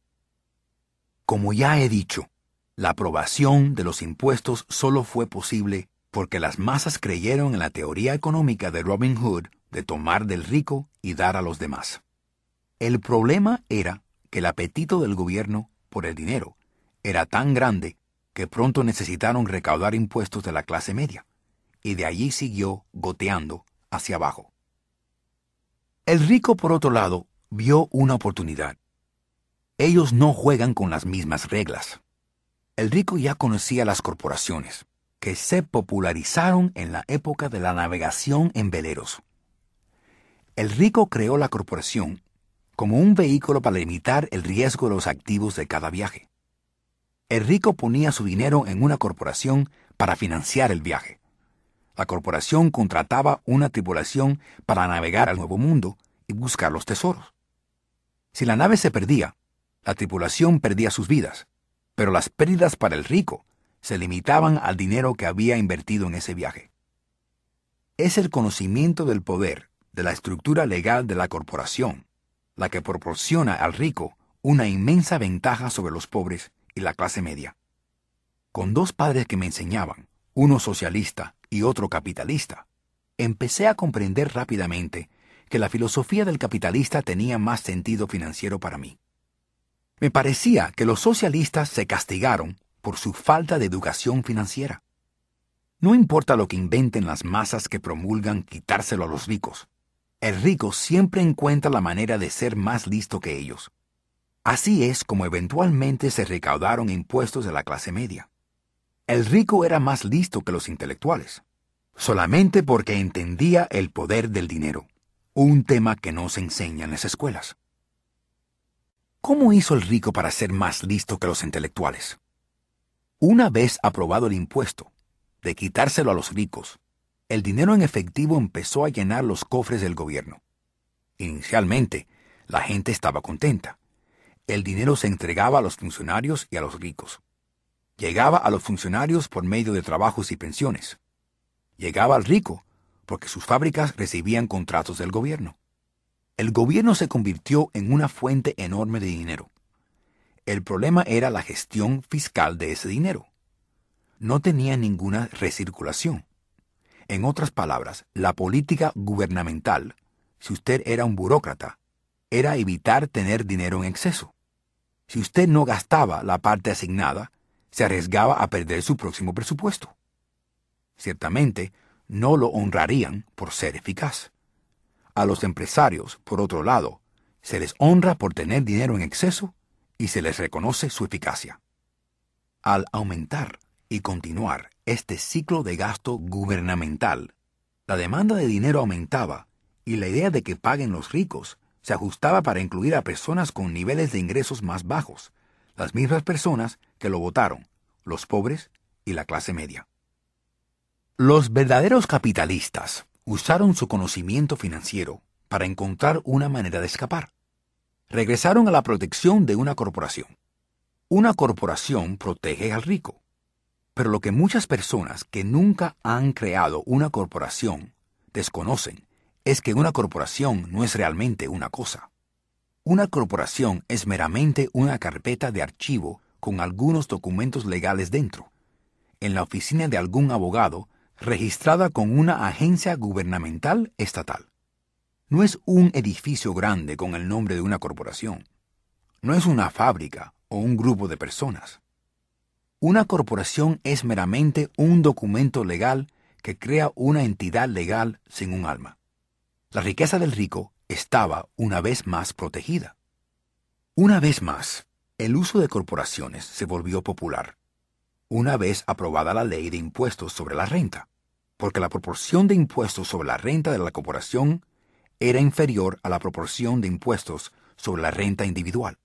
Como ya he dicho, la aprobación de los impuestos solo fue posible porque las masas creyeron en la teoría económica de Robin Hood de tomar del rico y dar a los demás. El problema era que el apetito del gobierno por el dinero era tan grande que pronto necesitaron recaudar impuestos de la clase media, y de allí siguió goteando hacia abajo. El rico, por otro lado, vio una oportunidad. Ellos no juegan con las mismas reglas. El rico ya conocía las corporaciones, que se popularizaron en la época de la navegación en veleros. El rico creó la corporación como un vehículo para limitar el riesgo de los activos de cada viaje. El rico ponía su dinero en una corporación para financiar el viaje. La corporación contrataba una tripulación para navegar al Nuevo Mundo y buscar los tesoros. Si la nave se perdía, la tripulación perdía sus vidas, pero las pérdidas para el rico se limitaban al dinero que había invertido en ese viaje. Es el conocimiento del poder de la estructura legal de la corporación la que proporciona al rico una inmensa ventaja sobre los pobres y la clase media. Con dos padres que me enseñaban, uno socialista y otro capitalista, empecé a comprender rápidamente que la filosofía del capitalista tenía más sentido financiero para mí. Me parecía que los socialistas se castigaron por su falta de educación financiera. No importa lo que inventen las masas que promulgan quitárselo a los ricos, el rico siempre encuentra la manera de ser más listo que ellos. Así es como eventualmente se recaudaron impuestos de la clase media. El rico era más listo que los intelectuales, solamente porque entendía el poder del dinero, un tema que no se enseña en las escuelas. ¿Cómo hizo el rico para ser más listo que los intelectuales? Una vez aprobado el impuesto, de quitárselo a los ricos, el dinero en efectivo empezó a llenar los cofres del gobierno. Inicialmente, la gente estaba contenta. El dinero se entregaba a los funcionarios y a los ricos. Llegaba a los funcionarios por medio de trabajos y pensiones. Llegaba al rico porque sus fábricas recibían contratos del gobierno. El gobierno se convirtió en una fuente enorme de dinero. El problema era la gestión fiscal de ese dinero. No tenía ninguna recirculación. En otras palabras, la política gubernamental, si usted era un burócrata, era evitar tener dinero en exceso. Si usted no gastaba la parte asignada, se arriesgaba a perder su próximo presupuesto. Ciertamente, no lo honrarían por ser eficaz. A los empresarios, por otro lado, se les honra por tener dinero en exceso y se les reconoce su eficacia. Al aumentar y continuar este ciclo de gasto gubernamental, la demanda de dinero aumentaba y la idea de que paguen los ricos se ajustaba para incluir a personas con niveles de ingresos más bajos, las mismas personas que lo votaron, los pobres y la clase media. Los verdaderos capitalistas usaron su conocimiento financiero para encontrar una manera de escapar. Regresaron a la protección de una corporación. Una corporación protege al rico. Pero lo que muchas personas que nunca han creado una corporación desconocen es que una corporación no es realmente una cosa. Una corporación es meramente una carpeta de archivo con algunos documentos legales dentro, en la oficina de algún abogado registrada con una agencia gubernamental estatal. No es un edificio grande con el nombre de una corporación. No es una fábrica o un grupo de personas. Una corporación es meramente un documento legal que crea una entidad legal sin un alma. La riqueza del rico estaba una vez más protegida. Una vez más, el uso de corporaciones se volvió popular, una vez aprobada la ley de impuestos sobre la renta, porque la proporción de impuestos sobre la renta de la corporación era inferior a la proporción de impuestos sobre la renta individual.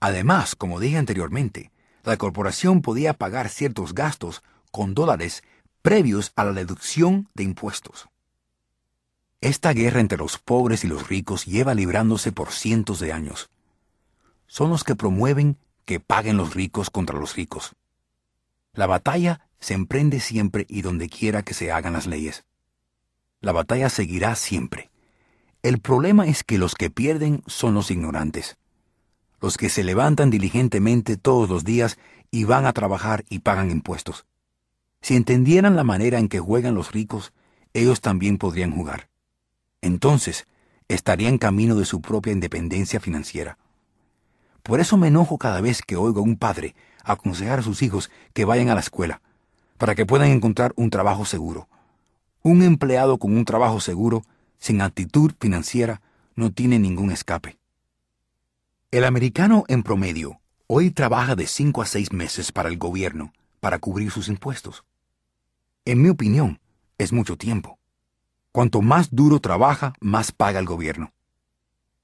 Además, como dije anteriormente, la corporación podía pagar ciertos gastos con dólares previos a la deducción de impuestos. Esta guerra entre los pobres y los ricos lleva librándose por cientos de años. Son los que promueven que paguen los ricos contra los ricos. La batalla se emprende siempre y donde quiera que se hagan las leyes. La batalla seguirá siempre. El problema es que los que pierden son los ignorantes los que se levantan diligentemente todos los días y van a trabajar y pagan impuestos. Si entendieran la manera en que juegan los ricos, ellos también podrían jugar. Entonces, estarían camino de su propia independencia financiera. Por eso me enojo cada vez que oigo a un padre aconsejar a sus hijos que vayan a la escuela, para que puedan encontrar un trabajo seguro. Un empleado con un trabajo seguro, sin actitud financiera, no tiene ningún escape. El americano en promedio hoy trabaja de cinco a seis meses para el gobierno para cubrir sus impuestos. En mi opinión, es mucho tiempo. Cuanto más duro trabaja, más paga el gobierno.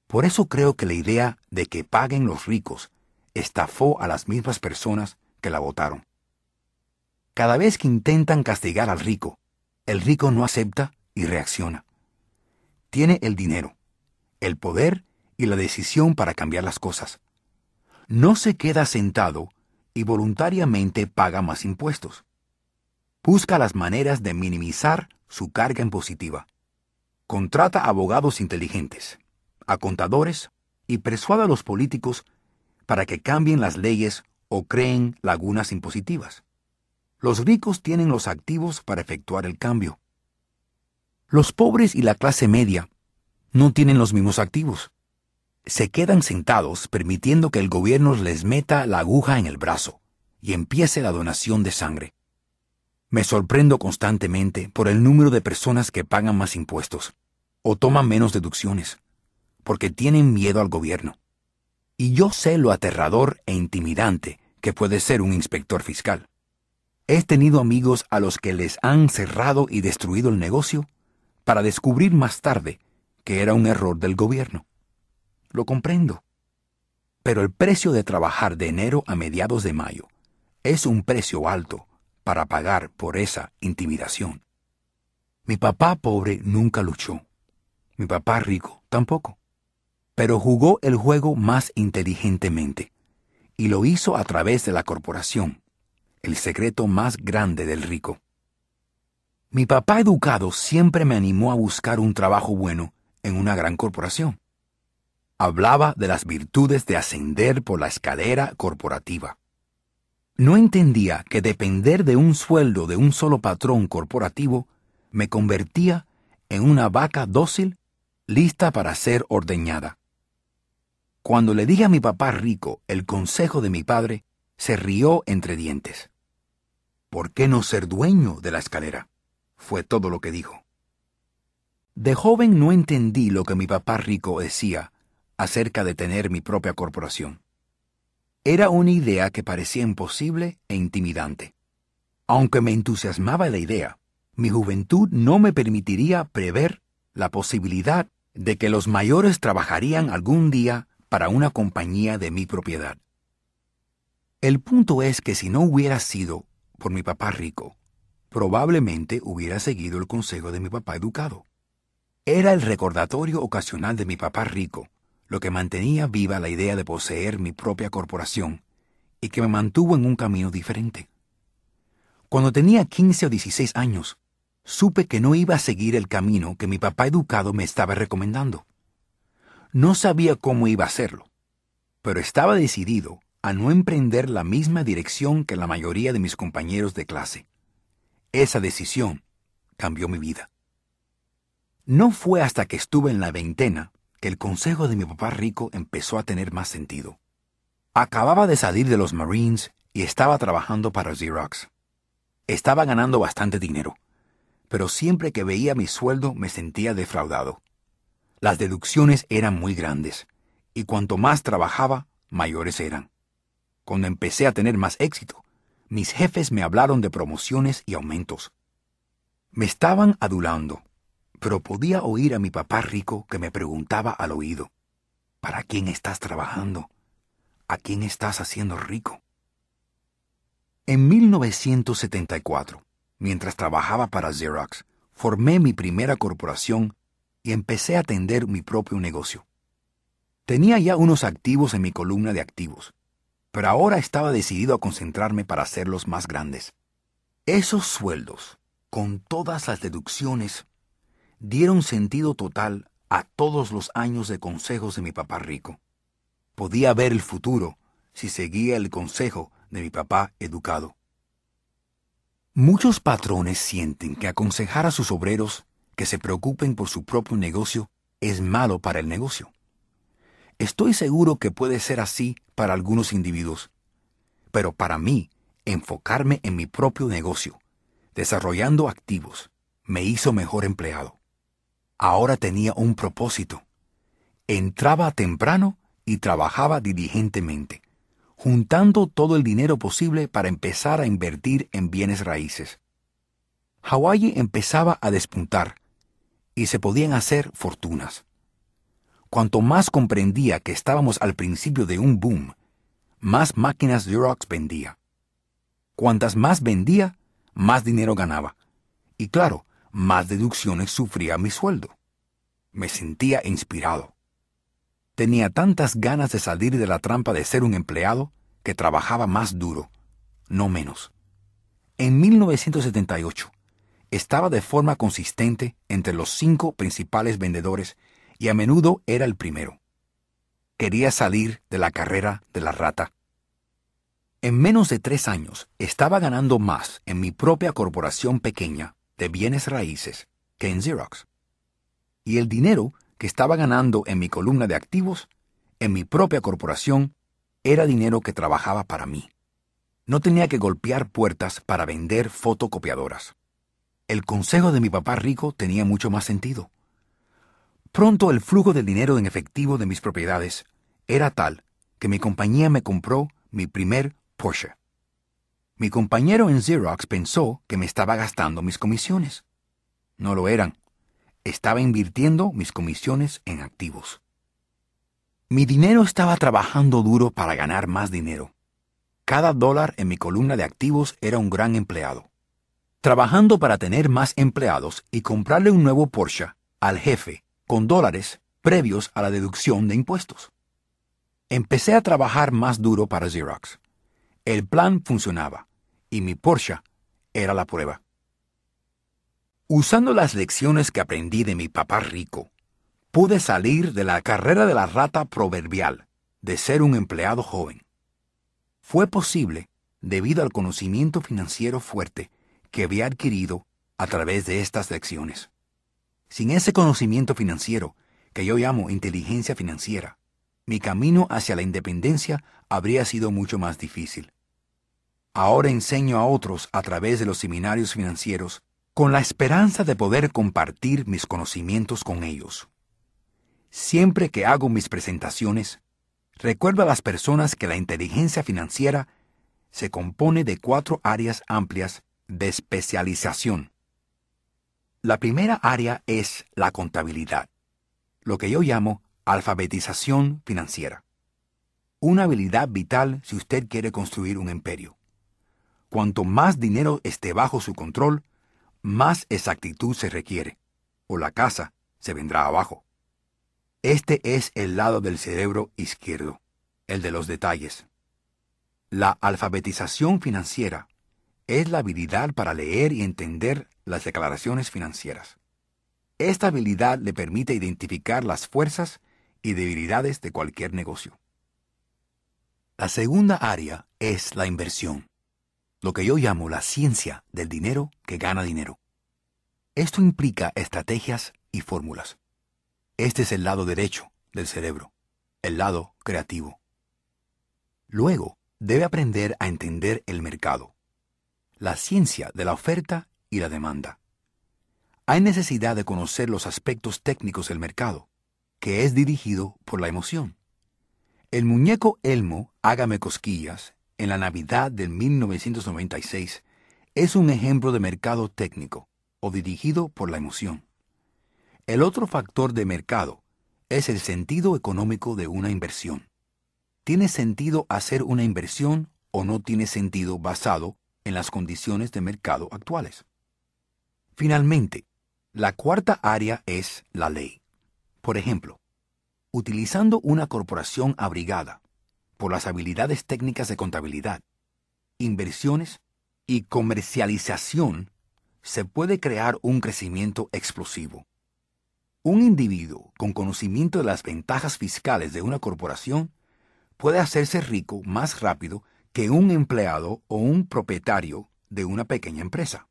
Por eso creo que la idea de que paguen los ricos estafó a las mismas personas que la votaron. Cada vez que intentan castigar al rico, el rico no acepta y reacciona. Tiene el dinero, el poder y la decisión para cambiar las cosas. No se queda sentado y voluntariamente paga más impuestos. Busca las maneras de minimizar su carga impositiva. Contrata abogados inteligentes, a contadores y persuada a los políticos para que cambien las leyes o creen lagunas impositivas. Los ricos tienen los activos para efectuar el cambio. Los pobres y la clase media no tienen los mismos activos se quedan sentados permitiendo que el gobierno les meta la aguja en el brazo y empiece la donación de sangre. Me sorprendo constantemente por el número de personas que pagan más impuestos o toman menos deducciones, porque tienen miedo al gobierno. Y yo sé lo aterrador e intimidante que puede ser un inspector fiscal. He tenido amigos a los que les han cerrado y destruido el negocio para descubrir más tarde que era un error del gobierno. Lo comprendo. Pero el precio de trabajar de enero a mediados de mayo es un precio alto para pagar por esa intimidación. Mi papá pobre nunca luchó. Mi papá rico tampoco. Pero jugó el juego más inteligentemente y lo hizo a través de la corporación, el secreto más grande del rico. Mi papá educado siempre me animó a buscar un trabajo bueno en una gran corporación hablaba de las virtudes de ascender por la escalera corporativa. No entendía que depender de un sueldo de un solo patrón corporativo me convertía en una vaca dócil lista para ser ordeñada. Cuando le dije a mi papá rico el consejo de mi padre, se rió entre dientes. ¿Por qué no ser dueño de la escalera? Fue todo lo que dijo. De joven no entendí lo que mi papá rico decía acerca de tener mi propia corporación. Era una idea que parecía imposible e intimidante. Aunque me entusiasmaba la idea, mi juventud no me permitiría prever la posibilidad de que los mayores trabajarían algún día para una compañía de mi propiedad. El punto es que si no hubiera sido por mi papá rico, probablemente hubiera seguido el consejo de mi papá educado. Era el recordatorio ocasional de mi papá rico lo que mantenía viva la idea de poseer mi propia corporación y que me mantuvo en un camino diferente. Cuando tenía 15 o 16 años, supe que no iba a seguir el camino que mi papá educado me estaba recomendando. No sabía cómo iba a hacerlo, pero estaba decidido a no emprender la misma dirección que la mayoría de mis compañeros de clase. Esa decisión cambió mi vida. No fue hasta que estuve en la veintena que el consejo de mi papá rico empezó a tener más sentido. Acababa de salir de los Marines y estaba trabajando para Xerox. Estaba ganando bastante dinero, pero siempre que veía mi sueldo me sentía defraudado. Las deducciones eran muy grandes, y cuanto más trabajaba, mayores eran. Cuando empecé a tener más éxito, mis jefes me hablaron de promociones y aumentos. Me estaban adulando, pero podía oír a mi papá rico que me preguntaba al oído, ¿para quién estás trabajando? ¿A quién estás haciendo rico? En 1974, mientras trabajaba para Xerox, formé mi primera corporación y empecé a atender mi propio negocio. Tenía ya unos activos en mi columna de activos, pero ahora estaba decidido a concentrarme para hacerlos más grandes. Esos sueldos, con todas las deducciones, dieron sentido total a todos los años de consejos de mi papá rico. Podía ver el futuro si seguía el consejo de mi papá educado. Muchos patrones sienten que aconsejar a sus obreros que se preocupen por su propio negocio es malo para el negocio. Estoy seguro que puede ser así para algunos individuos, pero para mí, enfocarme en mi propio negocio, desarrollando activos, me hizo mejor empleado ahora tenía un propósito. Entraba temprano y trabajaba diligentemente, juntando todo el dinero posible para empezar a invertir en bienes raíces. Hawái empezaba a despuntar y se podían hacer fortunas. Cuanto más comprendía que estábamos al principio de un boom, más máquinas Xerox vendía. Cuantas más vendía, más dinero ganaba. Y claro, más deducciones sufría mi sueldo. Me sentía inspirado. Tenía tantas ganas de salir de la trampa de ser un empleado que trabajaba más duro, no menos. En 1978, estaba de forma consistente entre los cinco principales vendedores y a menudo era el primero. Quería salir de la carrera de la rata. En menos de tres años estaba ganando más en mi propia corporación pequeña de bienes raíces que en Xerox. Y el dinero que estaba ganando en mi columna de activos, en mi propia corporación, era dinero que trabajaba para mí. No tenía que golpear puertas para vender fotocopiadoras. El consejo de mi papá rico tenía mucho más sentido. Pronto el flujo de dinero en efectivo de mis propiedades era tal que mi compañía me compró mi primer Porsche. Mi compañero en Xerox pensó que me estaba gastando mis comisiones. No lo eran. Estaba invirtiendo mis comisiones en activos. Mi dinero estaba trabajando duro para ganar más dinero. Cada dólar en mi columna de activos era un gran empleado. Trabajando para tener más empleados y comprarle un nuevo Porsche al jefe con dólares previos a la deducción de impuestos. Empecé a trabajar más duro para Xerox. El plan funcionaba y mi Porsche era la prueba. Usando las lecciones que aprendí de mi papá rico, pude salir de la carrera de la rata proverbial de ser un empleado joven. Fue posible debido al conocimiento financiero fuerte que había adquirido a través de estas lecciones. Sin ese conocimiento financiero, que yo llamo inteligencia financiera, mi camino hacia la independencia habría sido mucho más difícil. Ahora enseño a otros a través de los seminarios financieros con la esperanza de poder compartir mis conocimientos con ellos. Siempre que hago mis presentaciones, recuerdo a las personas que la inteligencia financiera se compone de cuatro áreas amplias de especialización. La primera área es la contabilidad, lo que yo llamo alfabetización financiera. Una habilidad vital si usted quiere construir un imperio. Cuanto más dinero esté bajo su control, más exactitud se requiere, o la casa se vendrá abajo. Este es el lado del cerebro izquierdo, el de los detalles. La alfabetización financiera es la habilidad para leer y entender las declaraciones financieras. Esta habilidad le permite identificar las fuerzas y debilidades de cualquier negocio. La segunda área es la inversión, lo que yo llamo la ciencia del dinero que gana dinero. Esto implica estrategias y fórmulas. Este es el lado derecho del cerebro, el lado creativo. Luego, debe aprender a entender el mercado, la ciencia de la oferta y la demanda. Hay necesidad de conocer los aspectos técnicos del mercado, que es dirigido por la emoción. El muñeco Elmo, Hágame Cosquillas, en la Navidad del 1996, es un ejemplo de mercado técnico o dirigido por la emoción. El otro factor de mercado es el sentido económico de una inversión. ¿Tiene sentido hacer una inversión o no tiene sentido basado en las condiciones de mercado actuales? Finalmente, la cuarta área es la ley. Por ejemplo, utilizando una corporación abrigada por las habilidades técnicas de contabilidad, inversiones y comercialización, se puede crear un crecimiento explosivo. Un individuo con conocimiento de las ventajas fiscales de una corporación puede hacerse rico más rápido que un empleado o un propietario de una pequeña empresa.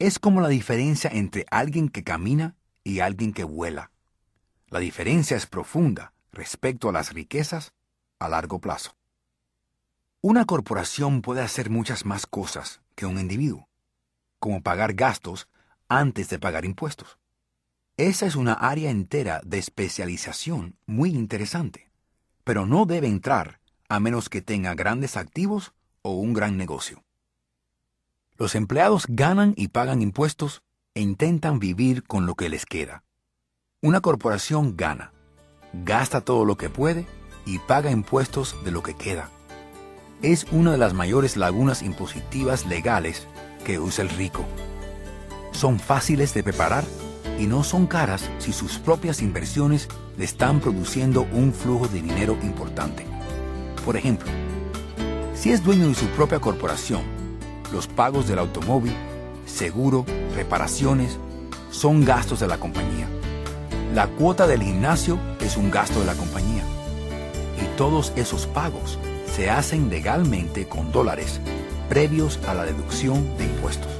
Es como la diferencia entre alguien que camina y alguien que vuela. La diferencia es profunda respecto a las riquezas a largo plazo. Una corporación puede hacer muchas más cosas que un individuo, como pagar gastos antes de pagar impuestos. Esa es una área entera de especialización muy interesante, pero no debe entrar a menos que tenga grandes activos o un gran negocio. Los empleados ganan y pagan impuestos e intentan vivir con lo que les queda. Una corporación gana, gasta todo lo que puede y paga impuestos de lo que queda. Es una de las mayores lagunas impositivas legales que usa el rico. Son fáciles de preparar y no son caras si sus propias inversiones le están produciendo un flujo de dinero importante. Por ejemplo, si es dueño de su propia corporación, los pagos del automóvil, seguro, reparaciones, son gastos de la compañía. La cuota del gimnasio es un gasto de la compañía. Y todos esos pagos se hacen legalmente con dólares, previos a la deducción de impuestos.